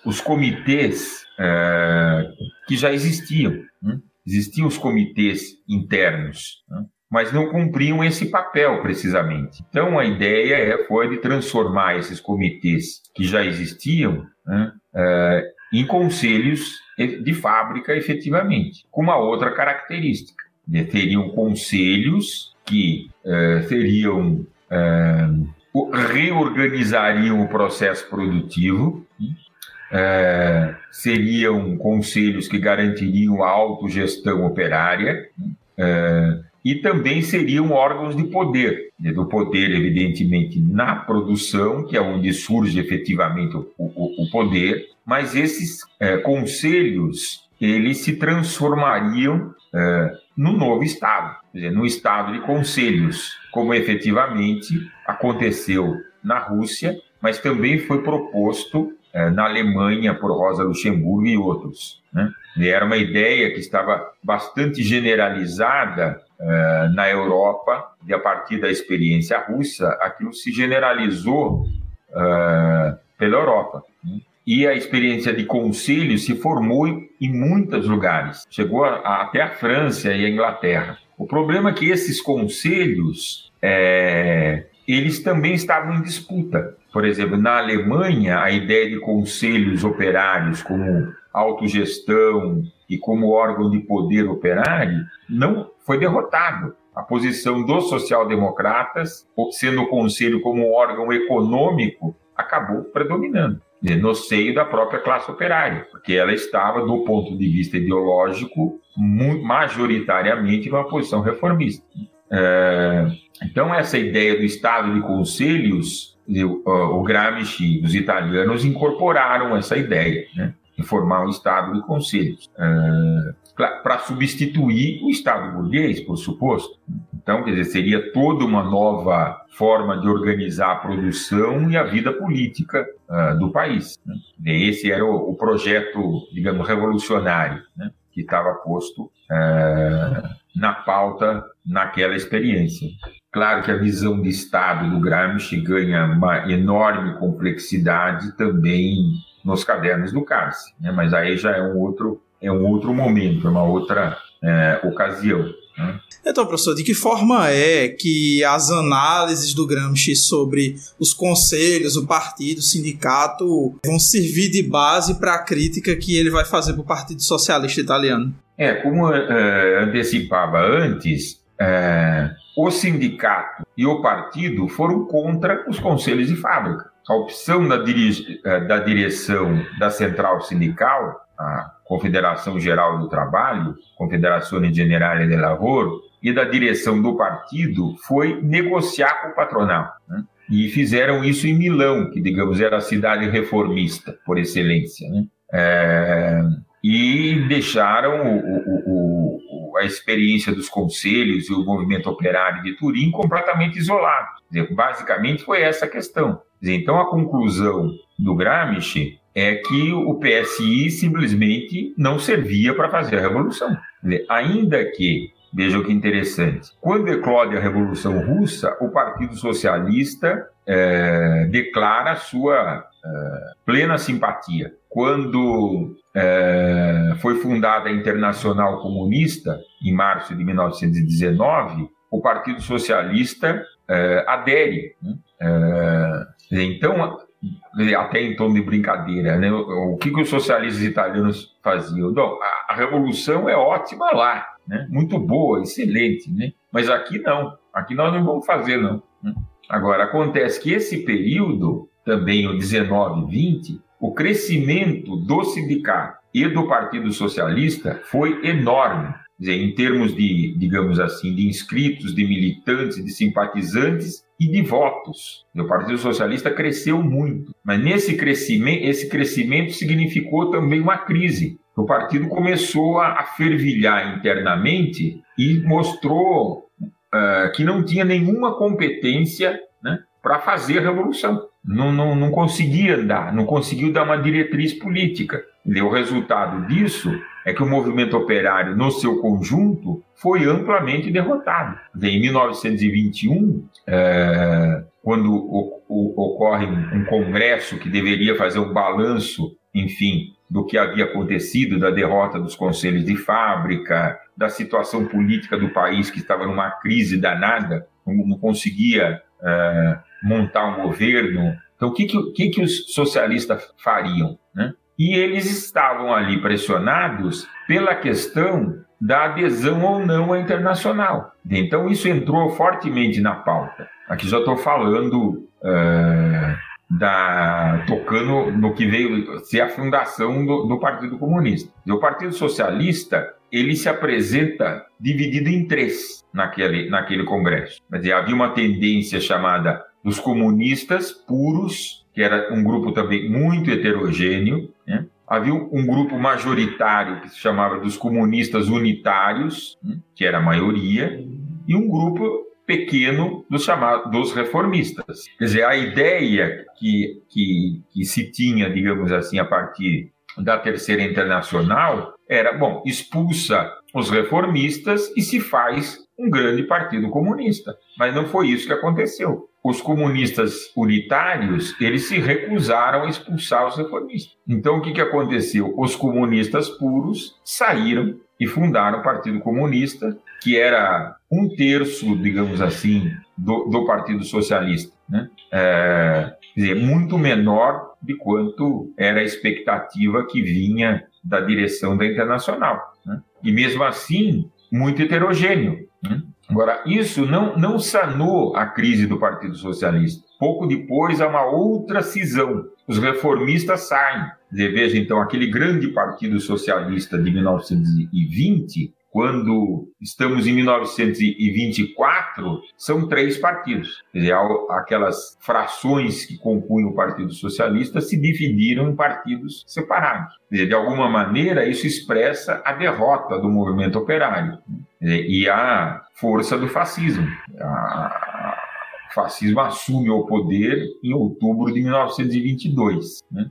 S3: os comitês é, que já existiam. Né? Existiam os comitês internos, né? Mas não cumpriam esse papel precisamente. Então a ideia é, foi de transformar esses comitês que já existiam né, uh, em conselhos de fábrica efetivamente, com uma outra característica. Teriam conselhos que uh, seriam uh, reorganizariam o processo produtivo, uh, seriam conselhos que garantiriam a autogestão operária uh, e também seriam órgãos de poder, né, do poder, evidentemente, na produção, que é onde surge efetivamente o, o, o poder, mas esses uh, conselhos eles se transformariam no novo Estado, quer dizer, no Estado de conselhos, como efetivamente aconteceu na Rússia, mas também foi proposto eh, na Alemanha por Rosa Luxemburgo e outros. Né? E era uma ideia que estava bastante generalizada na Europa e a partir da experiência russa, aquilo se generalizou eh, pela Europa. Né? E a experiência de conselho se formou em muitos lugares, chegou até a França e a Inglaterra. O problema é que esses conselhos é, eles também estavam em disputa. Por exemplo, na Alemanha, a ideia de conselhos operários como autogestão e como órgão de poder operário não foi derrotado. A posição dos social-democratas, sendo o conselho como órgão econômico, acabou predominando no seio da própria classe operária, porque ela estava, do ponto de vista ideológico, majoritariamente numa posição reformista. É, então, essa ideia do Estado de conselhos, o Gramsci, os italianos incorporaram essa ideia, né, de formar um Estado de conselhos, é, para substituir o Estado burguês, por suposto. Então, quer dizer, seria toda uma nova forma de organizar a produção e a vida política uh, do país. Né? Esse era o, o, projeto, digamos, revolucionário, né? que estava posto uh, na pauta naquela experiência. Claro que a visão de Estado do Gramsci ganha uma enorme complexidade também nos cadernos do Cárcere, né? mas aí já é um outro, é um outro momento, é uma outra é, ocasião. Né?
S2: Então, professor, de que forma é que as análises do Gramsci sobre os conselhos, o partido, o sindicato vão servir de base para a crítica que ele vai fazer para o Partido Socialista Italiano?
S3: É, como uh, antecipava antes, uh, o sindicato e o partido foram contra os conselhos de fábrica. A opção da, dire uh, da direção da central sindical, a Confederação Geral do Trabalho, Confederazione Generale del Lavoro, e da direção do partido foi negociar com o patronal. Né? E fizeram isso em Milão, que, digamos, era a cidade reformista por excelência. Né? É e deixaram o, o, o, a experiência dos conselhos e o movimento operário de Turim completamente isolados. Basicamente foi essa a questão. Então a conclusão do Gramsci é que o PSI simplesmente não servia para fazer a revolução. Ainda que Vejam que interessante. Quando eclode a Revolução Russa, o Partido Socialista é, declara sua é, plena simpatia. Quando é, foi fundada a Internacional Comunista, em março de 1919, o Partido Socialista é, adere. Né? É, então, até em tom de brincadeira, né? o que, que os socialistas italianos faziam? A, a revolução é ótima lá, né? muito boa, excelente, né? mas aqui não, aqui nós não vamos fazer, não. Né? Agora, acontece que esse período, também o 19 20, o crescimento do sindicato e do Partido Socialista foi enorme. Dizer, em termos de, digamos assim, de inscritos, de militantes, de simpatizantes e de votos. O Partido Socialista cresceu muito, mas nesse crescimento, esse crescimento significou também uma crise. O partido começou a, fervilhar internamente e mostrou uh, que não tinha nenhuma competência né, para fazer a revolução não, não, não conseguia andar, não conseguiu dar uma diretriz política. E o resultado disso é que o movimento operário, no seu conjunto, foi amplamente derrotado. Em 1921, é, quando ocorre um congresso que deveria fazer um balanço, enfim, do que havia acontecido, da derrota dos conselhos de fábrica, da situação política do país que estava numa crise danada, não, conseguia uh, montar um governo. Então, o que, que, que os socialistas fariam? Né? E eles estavam ali pressionados pela questão da adesão ou não à internacional. Então, isso entrou fortemente na pauta. Aqui já estou falando. Uh, da tocando no que veio ser a fundação do, do Partido Comunista. E o Partido Socialista ele se apresenta dividido em três naquele, naquele congresso. Dizer, havia uma tendência chamada dos comunistas puros, que era um grupo também muito heterogêneo. Né? Havia um grupo majoritário que se chamava dos comunistas unitários, né? que era a maioria, e um grupo pequeno dos chamados dos reformistas. Quer dizer, a ideia que, que, que se tinha, digamos assim, a partir da Terceira Internacional era, bom, expulsa os reformistas e se faz um grande partido comunista. Mas não foi isso que aconteceu. Os comunistas unitários, eles se recusaram a expulsar os reformistas. Então, o que, que aconteceu? Os comunistas puros saíram e fundaram o Partido Comunista, que era um terço, digamos assim, do, do Partido Socialista. Né? É, quer dizer, muito menor de quanto era a expectativa que vinha da direção da Internacional. Né? E mesmo assim, muito heterogêneo. Né? Agora, isso não, não sanou a crise do Partido Socialista. Pouco depois há uma outra cisão. Os reformistas saem. Veja, então, aquele grande Partido Socialista de 1920 quando estamos em 1924, são três partidos. Quer dizer, aquelas frações que compunham o Partido Socialista se dividiram em partidos separados. Quer dizer, de alguma maneira, isso expressa a derrota do movimento operário dizer, e a força do fascismo. A, o fascismo assume o poder em outubro de 1922. Né?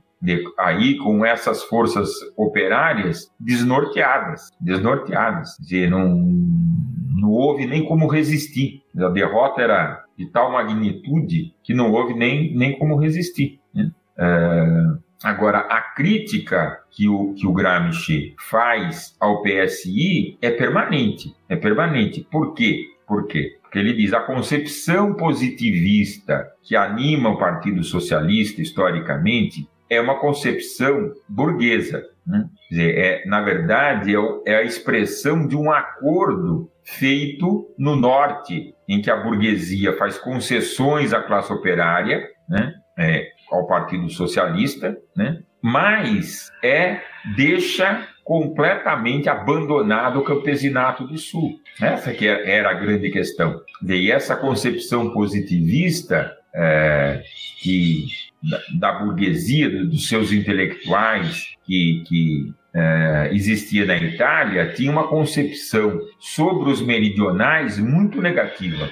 S3: Aí com essas forças operárias desnorteadas, desnorteadas, dizer, não, não houve nem como resistir. A derrota era de tal magnitude que não houve nem, nem como resistir. Né? É, agora, a crítica que o, que o Gramsci faz ao PSI é permanente, é permanente. Por quê? Por quê? Porque ele diz a concepção positivista que anima o Partido Socialista historicamente é uma concepção burguesa. Né? Dizer, é, na verdade, é, é a expressão de um acordo feito no norte, em que a burguesia faz concessões à classe operária, né? é, ao Partido Socialista, né? mas é deixa completamente abandonado o campesinato do Sul. Essa que era a grande questão. E essa concepção positivista é, que da, da, burguesia, dos seus intelectuais que, que é, existia na Itália, tinha uma concepção sobre os meridionais muito negativa,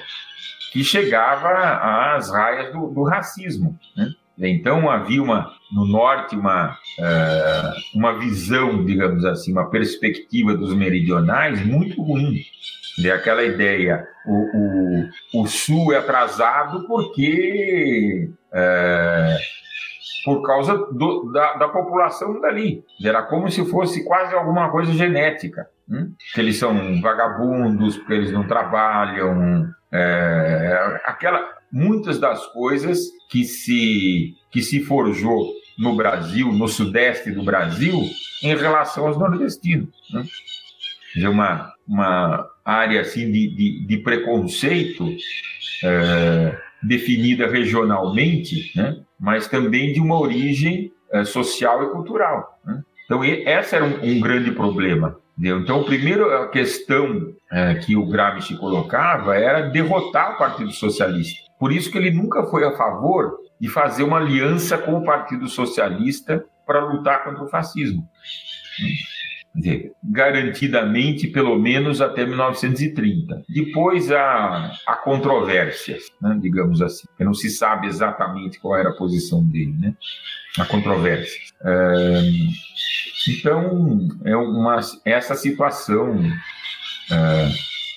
S3: que chegava às raias do, do racismo. Né? Então havia uma no norte uma uh, uma visão, digamos assim, uma perspectiva dos meridionais muito ruim. É aquela ideia, o, o, o sul é atrasado porque é, por causa do, da, da, população dali. Era como se fosse quase alguma coisa genética. Hum? Que eles são vagabundos, porque eles não trabalham. É, aquela, muitas das coisas que se, que se forjou no Brasil, no sudeste do Brasil, em relação aos nordestinos. Né? Uma, uma área assim de, de, de preconceito é, definida regionalmente, né? mas também de uma origem é, social e cultural. Né? Então, esse era um, um grande problema. Entendeu? Então, a primeira questão é, que o Gramsci colocava era derrotar o Partido Socialista. Por isso que ele nunca foi a favor de fazer uma aliança com o Partido Socialista para lutar contra o fascismo dizer, garantidamente pelo menos até 1930. Depois há, há controvérsias, né, digamos assim, não se sabe exatamente qual era a posição dele, né? Há controvérsias. É, então, é uma, essa situação é,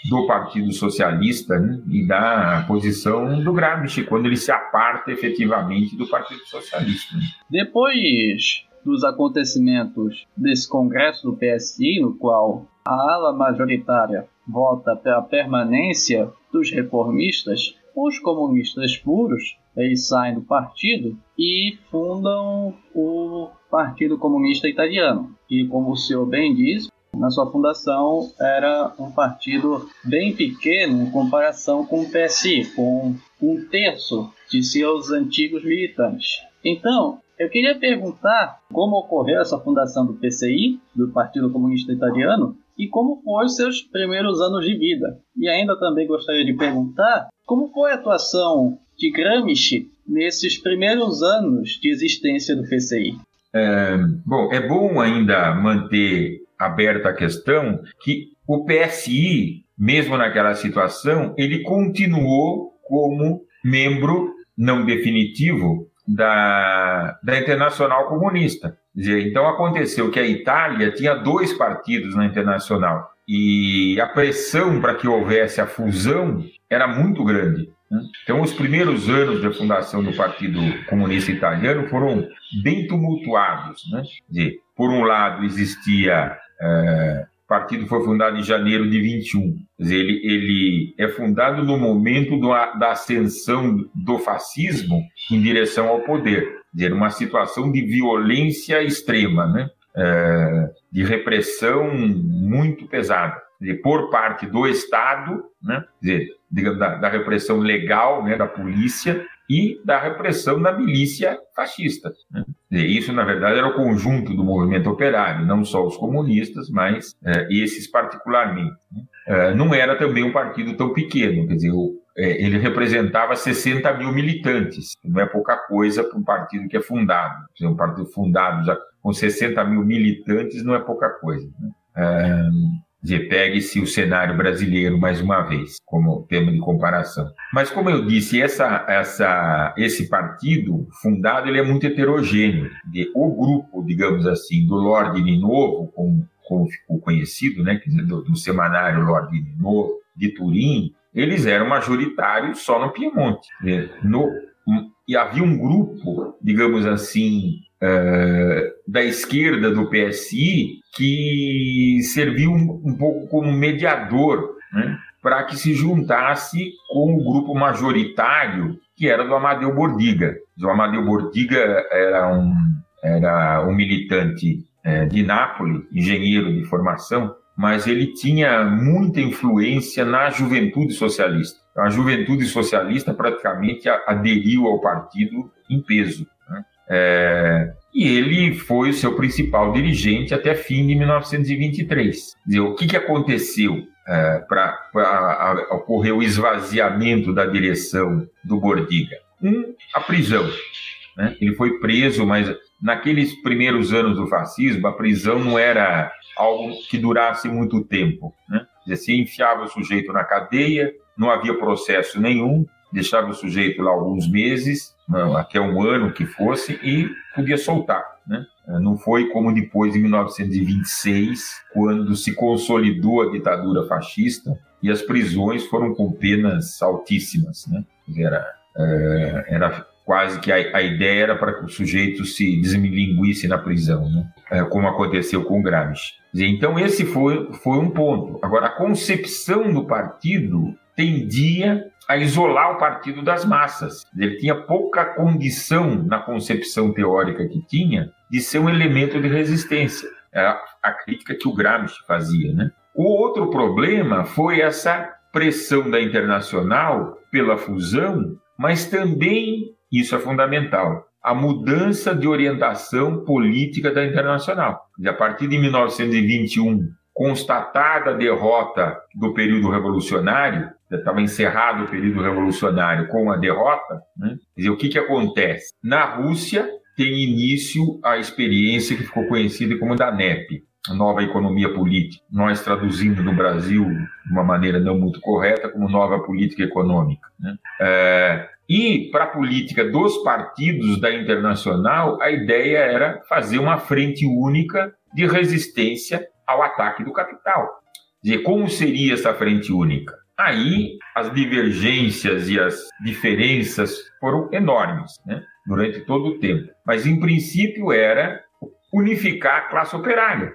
S3: do Partido Socialista né, e da posição do Gramsci, quando ele se aparta efetivamente do Partido Socialista. Né?
S1: Depois
S4: dos acontecimentos desse congresso do PSI, no qual a ala majoritária vota pela permanência dos reformistas, os comunistas puros eles saem do partido e fundam o Partido Comunista Italiano, que, como o senhor bem diz, na sua fundação era um partido bem pequeno em comparação com o PSI, com um terço de seus antigos militantes. Então, eu queria perguntar como ocorreu essa fundação do PCI, do Partido Comunista Italiano, e como foram seus primeiros anos de vida. E ainda também gostaria de perguntar como foi a atuação de Gramsci nesses primeiros anos de existência do PCI.
S3: É, bom, é bom ainda manter aberta a questão que o PSI, mesmo naquela situação, ele continuou como membro não definitivo da, da Internacional Comunista. Dizer, então aconteceu que a Itália tinha dois partidos na Internacional e a pressão para que houvesse a fusão era muito grande. Né? Então, os primeiros anos da fundação do Partido Comunista Italiano foram bem tumultuados. Né? Por um lado, existia é, o partido foi fundado em janeiro de 21. Dizer, ele, ele é fundado no momento do, da ascensão do fascismo em direção ao poder. Dizer, uma situação de violência extrema, né? É, de repressão muito pesada. Dizer, por parte do Estado, né? Dizer, digamos, da, da repressão legal né? da polícia e da repressão da milícia fascista. Né? Isso, na verdade, era o conjunto do movimento operário, não só os comunistas, mas é, esses particularmente. Né? É, não era também um partido tão pequeno, quer dizer, o, é, ele representava 60 mil militantes, não é pouca coisa para um partido que é fundado. Dizer, um partido fundado já com 60 mil militantes não é pouca coisa. Né? É, dizer, pegue-se o cenário brasileiro mais uma vez, como tema de comparação. Mas, como eu disse, essa, essa, esse partido fundado ele é muito heterogêneo. O grupo, digamos assim, do Lorde Novo, como, como ficou conhecido, né, do, do semanário Lorde Novo, de Turim, eles eram majoritários só no Piemonte. No, e havia um grupo, digamos assim, uh, da esquerda do PSI que serviu um, pouco como mediador né, para que se juntasse com o grupo majoritário que era do Amadeu Bordiga. O Amadeu Bordiga era um, era um militante é, de Nápoles, engenheiro de formação, mas ele tinha muita influência na juventude socialista. A juventude socialista praticamente aderiu ao partido em peso. Né? É, e ele foi o seu principal dirigente até fim de 1923. Dizer, o que, que aconteceu é, para ocorrer o esvaziamento da direção do Bordiga? Um, a prisão. Né? Ele foi preso, mas naqueles primeiros anos do fascismo, a prisão não era algo que durasse muito tempo. Né? Você enfiava o sujeito na cadeia, não havia processo nenhum, deixava o sujeito lá alguns meses, até um ano que fosse, e podia soltar. Né? Não foi como depois, em 1926, quando se consolidou a ditadura fascista e as prisões foram com penas altíssimas. Né? Era, é, era quase que a, a, ideia era para que o sujeito se desmilinguisse na prisão, né? é, como aconteceu com Gramsci. Então, esse foi, foi um ponto. Agora, a concepção do partido tendia a isolar o partido das massas. Ele tinha pouca condição, na concepção teórica que tinha, de ser um elemento de resistência. Era a crítica que o Gramsci fazia. Né? O outro problema foi essa pressão da internacional pela fusão, mas também, isso é fundamental, a mudança de orientação política da internacional. A partir de 1921, constatada a derrota do período revolucionário, estava encerrado o período revolucionário com a derrota, né? Quer dizer, o que, que acontece? Na Rússia tem início a experiência que ficou conhecida como da NEP, nova economia política. Nós traduzindo no Brasil de uma maneira não muito correta como nova política econômica. Né? É, e para a política dos partidos da Internacional, a ideia era fazer uma frente única de resistência ao ataque do capital. Dizer, como seria essa frente única? Aí as divergências e as diferenças foram enormes né, durante todo o tempo. Mas, em princípio, era unificar a classe operária.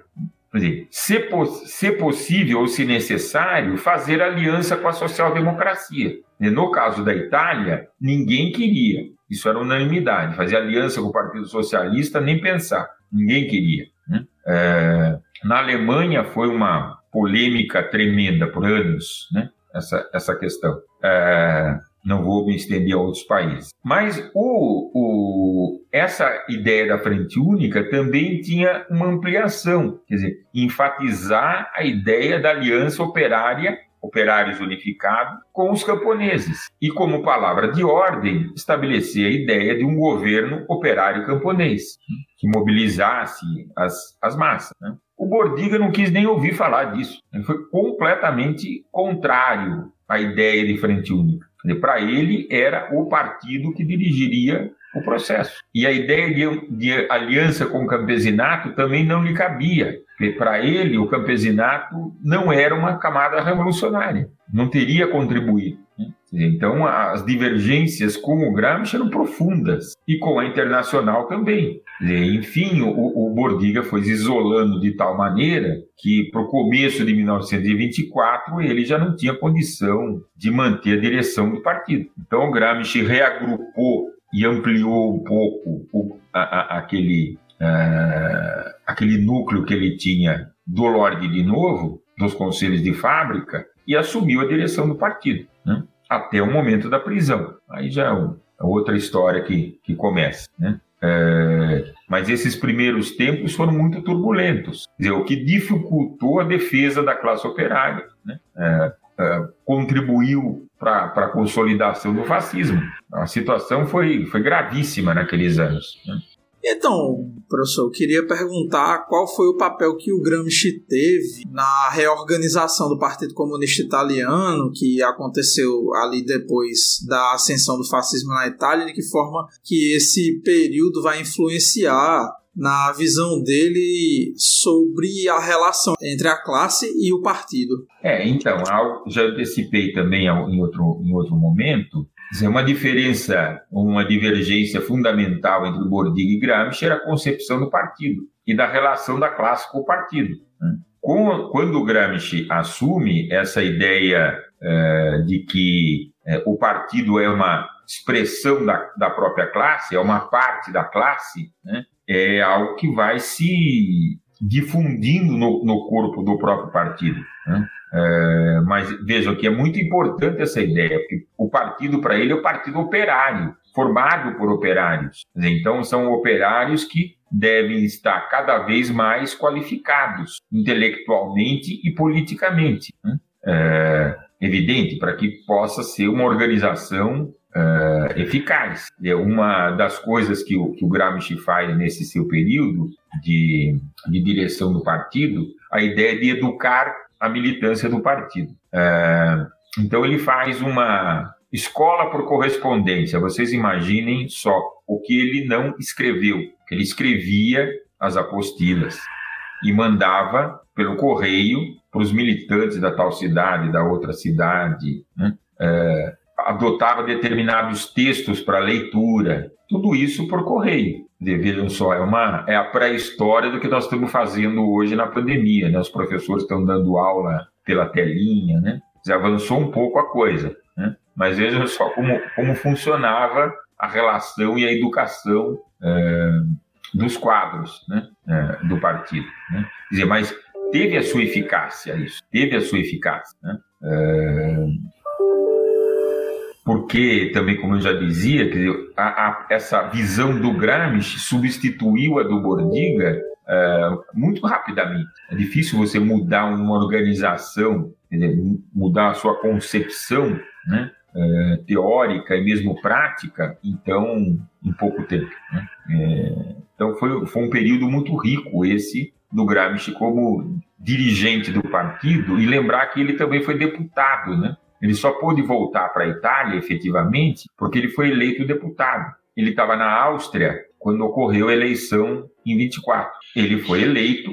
S3: Quer dizer, se, se possível ou se necessário, fazer aliança com a social-democracia. No caso da Itália, ninguém queria. Isso era unanimidade. Fazer aliança com o Partido Socialista, nem pensar. Ninguém queria. Né? É, na Alemanha foi uma polêmica tremenda por anos, né? essa, essa questão. É, não vou me estender a outros países. Mas o, o, essa ideia da frente única também tinha uma ampliação, quer dizer, enfatizar a ideia da aliança operária, operários unificados, com os camponeses. E, como palavra de ordem, estabelecer a ideia de um governo operário camponês, que mobilizasse as, as massas. Né? O Bordiga não quis nem ouvir falar disso. Ele foi completamente contrário à ideia de frente única. Para ele, era o partido que dirigiria o processo. E a ideia de, de aliança com o campesinato também não lhe cabia. Para ele, o campesinato não era uma camada revolucionária, não teria contribuído. Então, as divergências com o Gramsci eram profundas e com a internacional também. Enfim, o, o Bordiga foi se isolando de tal maneira que, para o começo de 1924, ele já não tinha condição de manter a direção do partido. Então, o Gramsci reagrupou e ampliou um pouco o, a, a, aquele, uh, aquele núcleo que ele tinha do Lorde de Novo, dos conselhos de fábrica, e assumiu a direção do partido, né? Até o momento da prisão. Aí já é, é outra história que, que começa. Né? É, mas esses primeiros tempos foram muito turbulentos, dizer, o que dificultou a defesa da classe operária, né? é, é, contribuiu para a consolidação do fascismo. A situação foi, foi gravíssima naqueles anos. Né?
S2: Então, professor, eu queria perguntar qual foi o papel que o Gramsci teve na reorganização do Partido Comunista Italiano, que aconteceu ali depois da ascensão do fascismo na Itália, de que forma que esse período vai influenciar na visão dele sobre a relação entre a classe e o partido.
S3: É, então, já antecipei também em outro, em outro momento dizer, uma diferença, uma divergência fundamental entre o Bordiga e Gramsci era a concepção do partido e da relação da classe com o partido. Né? Quando Gramsci assume essa ideia é, de que é, o partido é uma expressão da, da própria classe, é uma parte da classe, né? é algo que vai se difundindo no, no corpo do próprio partido. Né? É, mas vejam que é muito importante essa ideia, porque o partido para ele é o partido operário, formado por operários. Então são operários que devem estar cada vez mais qualificados intelectualmente e politicamente. Né? É, evidente, para que possa ser uma organização é, eficaz. É uma das coisas que o, que o Gramsci faz nesse seu período de, de direção do partido, a ideia de educar a militância do partido. É, então ele faz uma escola por correspondência. Vocês imaginem só o que ele não escreveu. Ele escrevia as apostilas e mandava pelo correio para os militantes da tal cidade, da outra cidade. Né? É, adotava determinados textos para leitura. Tudo isso por correio. Vejam só, é, uma, é a pré-história do que nós estamos fazendo hoje na pandemia. Né? Os professores estão dando aula pela telinha, né? Já avançou um pouco a coisa, né? Mas vejam só como, como funcionava a relação e a educação é, dos quadros né? É, do partido. Né? Quer dizer, mas teve a sua eficácia isso, teve a sua eficácia. Né? É, porque também, como eu já dizia, dizer, a, a, essa visão do Gramsci substituiu a do Bordiga é, muito rapidamente. É difícil você mudar uma organização, dizer, mudar a sua concepção né, é, teórica e mesmo prática, então, em pouco tempo. Né? É, então, foi, foi um período muito rico esse do Gramsci como dirigente do partido e lembrar que ele também foi deputado, né? Ele só pôde voltar para a Itália, efetivamente, porque ele foi eleito deputado. Ele estava na Áustria quando ocorreu a eleição em 24. Ele foi eleito,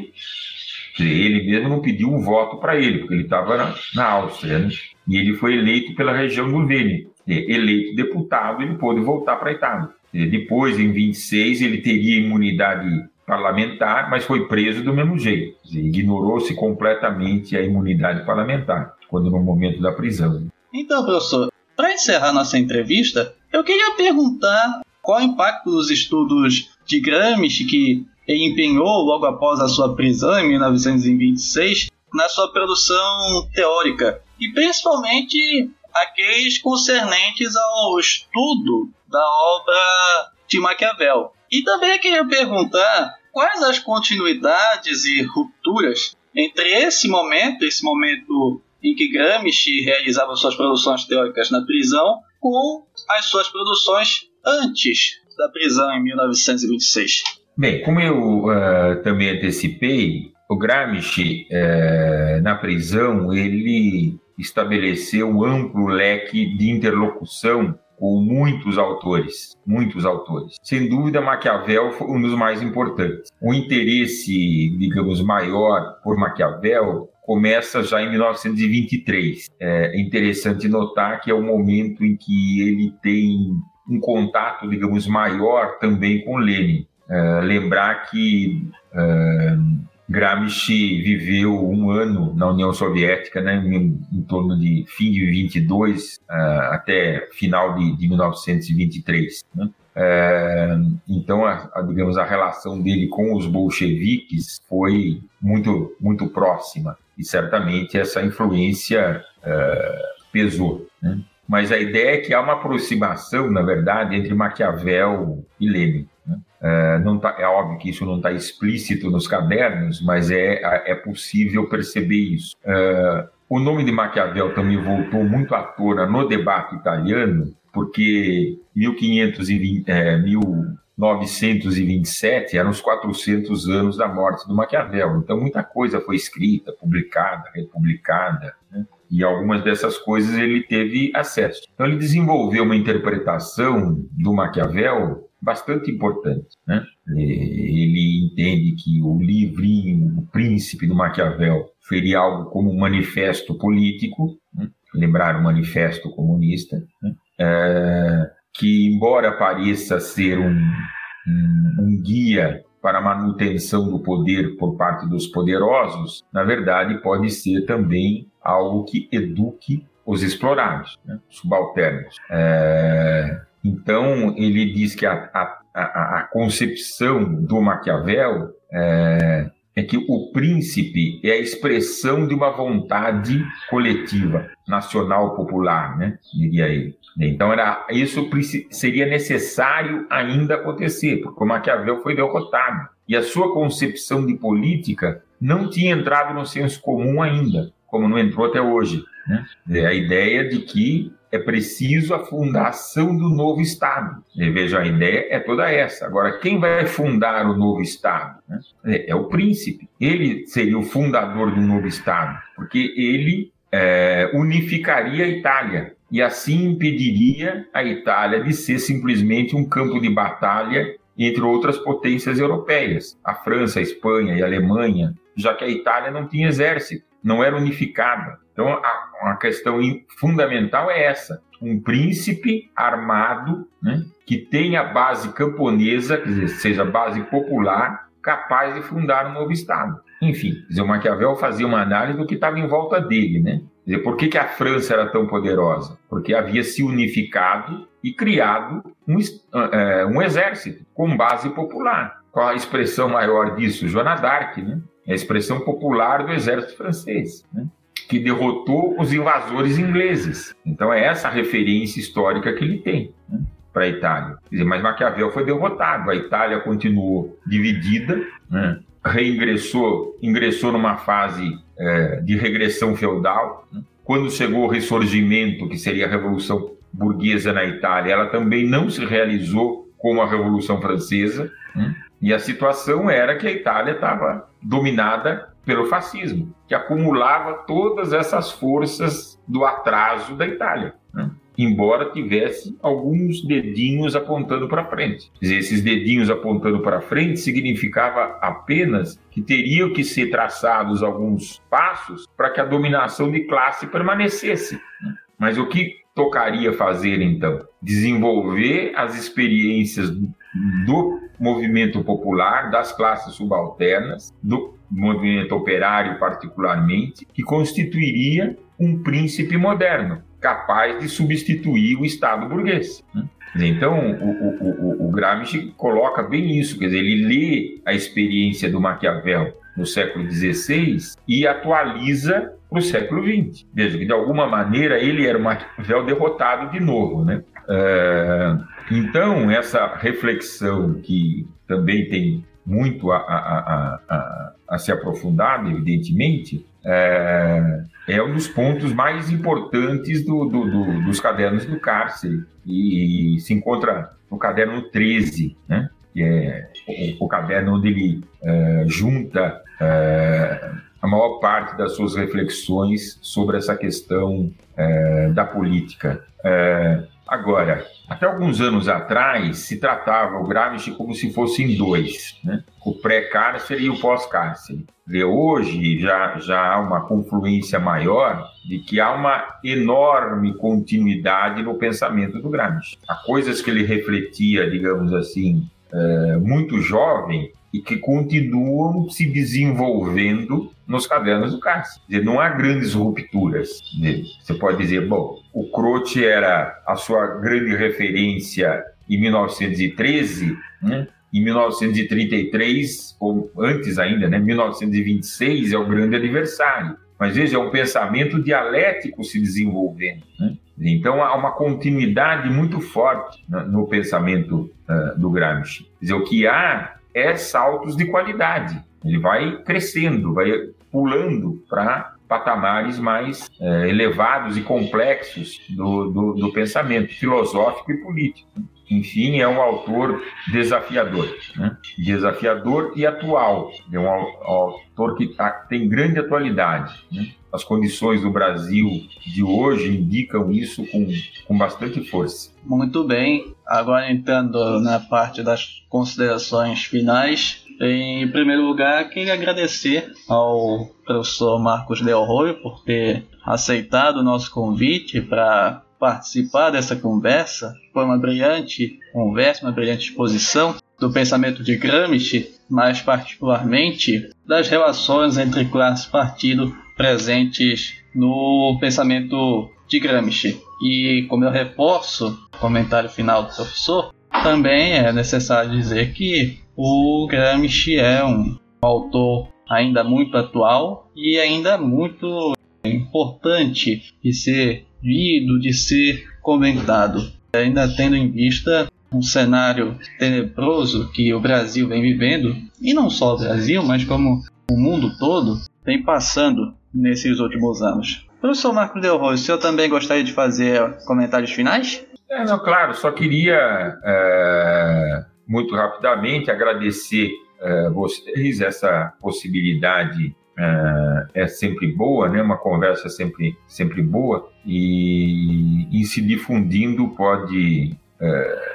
S3: ele mesmo não pediu um voto para ele, porque ele estava na, na, Áustria, né? E ele foi eleito pela região do Vêneto. Eleito deputado, ele pôde voltar para a Itália. Depois, em 26, ele teria imunidade parlamentar, mas foi preso do mesmo jeito. Ignorou-se completamente a imunidade parlamentar, quando no momento da prisão.
S4: Então, professor, para encerrar nossa entrevista, eu queria perguntar qual o impacto dos estudos de Gramsci que empenhou logo após a sua prisão em 1926 na sua produção teórica e principalmente aqueles concernentes ao estudo da obra de Maquiavel. E também queria perguntar quais as continuidades e rupturas entre esse momento, esse momento em que Gramsci realizava suas produções teóricas na prisão, com as suas produções antes da prisão em 1926.
S3: Bem, como eu uh, também antecipei, o Gramsci, uh, na prisão, ele estabeleceu um amplo leque de interlocução com muitos autores, muitos autores. Sem dúvida, Maquiavel foi um dos mais importantes. O interesse, digamos, maior por Maquiavel começa já em 1923. É interessante notar que é o momento em que ele tem um contato, digamos, maior também com Lenin. É, lembrar que é, Gramsci viveu um ano na União Soviética, né, em, em torno de fim de 22 uh, é, até final de, de 1923. Né? Uh, então, a, a, digamos, a relação dele com os bolcheviques foi muito, muito próxima e certamente essa influência uh, pesou. Né? Mas a ideia é que há uma aproximação, na verdade, entre Maquiavel e Lenin. Né? É, não tá, é óbvio que isso não está explícito nos cadernos, mas é, é possível perceber isso. É, o nome de Maquiavel também voltou muito à tona no debate italiano, porque 1520, é, 1927 eram os 400 anos da morte do Maquiavel. Então, muita coisa foi escrita, publicada, republicada. Né? e algumas dessas coisas ele teve acesso. Então ele desenvolveu uma interpretação do Maquiavel bastante importante. Né? Ele entende que o livrinho, o príncipe do Maquiavel, seria algo como um manifesto político, né? lembrar o manifesto comunista, né? é, que embora pareça ser um, um, um guia para a manutenção do poder por parte dos poderosos, na verdade pode ser também algo que eduque os explorados, né? subalternos. É, então, ele diz que a, a, a, concepção do Maquiavel é, é, que o príncipe é a expressão de uma vontade coletiva, nacional, popular, né? diria ele. Então, era, isso seria necessário ainda acontecer, porque o Maquiavel foi derrotado. E a sua concepção de política não tinha entrado no senso comum ainda, como não entrou até hoje. Né? É a ideia de que é preciso a fundação do novo Estado. Veja, a ideia é toda essa. Agora, quem vai fundar o novo Estado? Né? É, é, o príncipe. Ele seria o fundador do novo Estado, porque ele é, unificaria a Itália e assim impediria a Itália de ser simplesmente um campo de batalha entre outras potências europeias, a França, a Espanha e a Alemanha, já que a Itália não tinha exército, não era unificada. Então, a, a questão fundamental é essa: um príncipe armado, né, que tenha base camponesa, quer dizer, seja base popular, capaz de fundar um novo Estado. Enfim, dizer, o Maquiavel fazia uma análise do que estava em volta dele, né? Quer dizer, por que, que a França era tão poderosa? Porque havia se unificado e criado um, uh, um exército com base popular. Qual a expressão maior disso? Joana d'Arc, né? É a expressão popular do exército francês. Né? Que derrotou os invasores ingleses. Então é essa referência histórica que ele tem né, para a Itália. Dizer, mas Maquiavel foi derrotado, a Itália continuou dividida, né, reingressou, ingressou numa fase é, de regressão feudal. Né. Quando chegou o ressurgimento, que seria a Revolução Burguesa na Itália, ela também não se realizou como a Revolução Francesa. Né. E a situação era que a Itália estava dominada pelo fascismo, que acumulava todas essas forças do atraso da Itália. Né? Embora tivesse alguns dedinhos apontando para frente. Dizer, esses dedinhos apontando para frente significava apenas que teriam que ser traçados alguns passos para que a dominação de classe permanecesse. Né? Mas o que tocaria fazer então? Desenvolver as experiências do movimento popular, das classes subalternas, do movimento operário particularmente, que constituiria um príncipe moderno, capaz de substituir o Estado burguês. Né? Então, o, o, o, o Gramsci coloca bem isso, quer dizer, ele lê a experiência do Maquiavel no século XVI e atualiza para o século XX. Veja que, de alguma maneira, ele era o Maquiavel derrotado de novo. Né? É, então, essa reflexão que também tem muito a, a, a, a se aprofundar, evidentemente, é, é, um dos pontos mais importantes do, do, do, dos cadernos do cárcere e, e, se encontra no caderno 13, né? que é o, o caderno onde ele é, junta é, a maior parte das suas reflexões sobre essa questão é, da política. É, agora, até alguns anos atrás, se tratava o Gramsci como se fossem dois, né? o pré-cárcere e o pós-cárcere. Hoje já, já há uma confluência maior de que há uma enorme continuidade no pensamento do Gramsci. Há coisas que ele refletia, digamos assim, é, muito jovem e que continuam se desenvolvendo nos cadernos do Cássio. Não há grandes rupturas nele. Você pode dizer, bom, o Croce era a sua grande referência em 1913, né? em 1933, ou antes ainda, né? 1926 é o grande aniversário. Mas veja, é um pensamento dialético se desenvolvendo. Né? Então há uma continuidade muito forte no pensamento uh, do Gramsci. Quer dizer, o que há é saltos de qualidade. Ele vai crescendo, vai pulando para patamares mais é, elevados e complexos do, do, do, pensamento filosófico e político. Enfim, é um autor desafiador, né? desafiador e atual. É um autor que tem grande atualidade. Né? As condições do Brasil de hoje indicam isso com, com bastante força.
S1: Muito bem. Agora entrando na parte das considerações finais, em primeiro lugar, queria agradecer ao professor Marcos Del Roy por ter aceitado o nosso convite para participar dessa conversa. Foi uma brilhante conversa, uma brilhante exposição do pensamento de Gramsci, mais particularmente das relações entre classe e partido presentes no pensamento de Gramsci. E como eu reforço o comentário final do professor, também é necessário dizer que o Gramsci é um autor ainda muito atual e ainda muito importante de ser lido, de ser comentado. Ainda tendo em vista um cenário tenebroso que o Brasil vem vivendo, e não só o Brasil, mas como o mundo todo vem passando nesses últimos anos. Professor Marco Del Roy, o senhor também gostaria de fazer comentários finais?
S3: É, não, claro, só queria é, muito rapidamente agradecer é, vocês essa possibilidade é, é, sempre boa, né? Uma conversa sempre sempre boa e, e se difundindo pode é,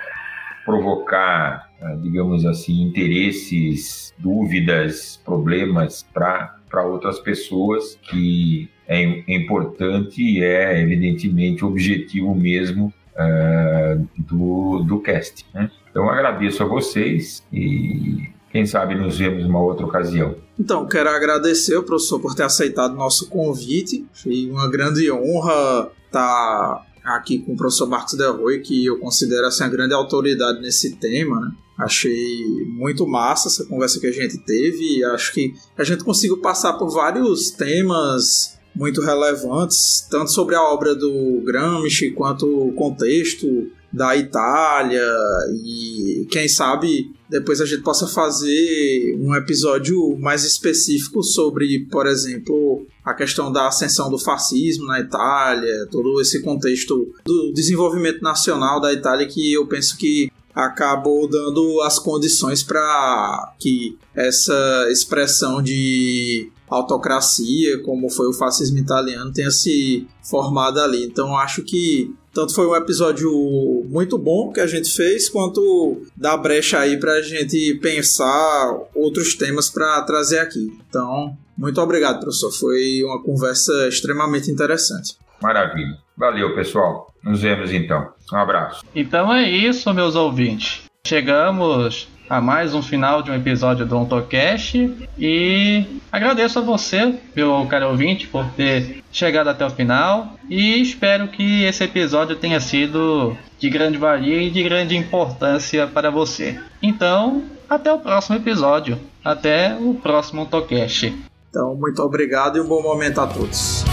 S3: provocar, digamos assim, interesses, dúvidas, problemas para outras pessoas que é, é importante e é evidentemente objetivo mesmo uh, do, do cast. Né? Então agradeço a vocês e quem sabe nos vemos uma outra ocasião.
S2: Então, quero agradecer ao professor por ter aceitado o nosso convite. Foi uma grande honra estar aqui com o professor Marcos Delroy, que eu considero assim, a grande autoridade nesse tema. Né? Achei muito massa essa conversa que a gente teve acho que a gente conseguiu passar por vários temas muito relevantes, tanto sobre a obra do Gramsci quanto o contexto da Itália. E quem sabe depois a gente possa fazer um episódio mais específico sobre, por exemplo, a questão da ascensão do fascismo na Itália, todo esse contexto do desenvolvimento nacional da Itália que eu penso que acabou dando as condições para que essa expressão de autocracia, como foi o fascismo italiano, tenha se formado ali. Então acho que tanto foi um episódio muito bom que a gente fez, quanto dá brecha aí para a gente pensar outros temas para trazer aqui. Então, muito obrigado, professor. Foi uma conversa extremamente interessante.
S3: Maravilha. Valeu, pessoal. Nos vemos então. Um abraço.
S1: Então é isso, meus ouvintes. Chegamos a mais um final de um episódio do OntoCast e agradeço a você, meu caro ouvinte, por ter chegado até o final e espero que esse episódio tenha sido de grande valia e de grande importância para você. Então, até o próximo episódio. Até o próximo OntoCast.
S2: Então, muito obrigado e um bom momento a todos.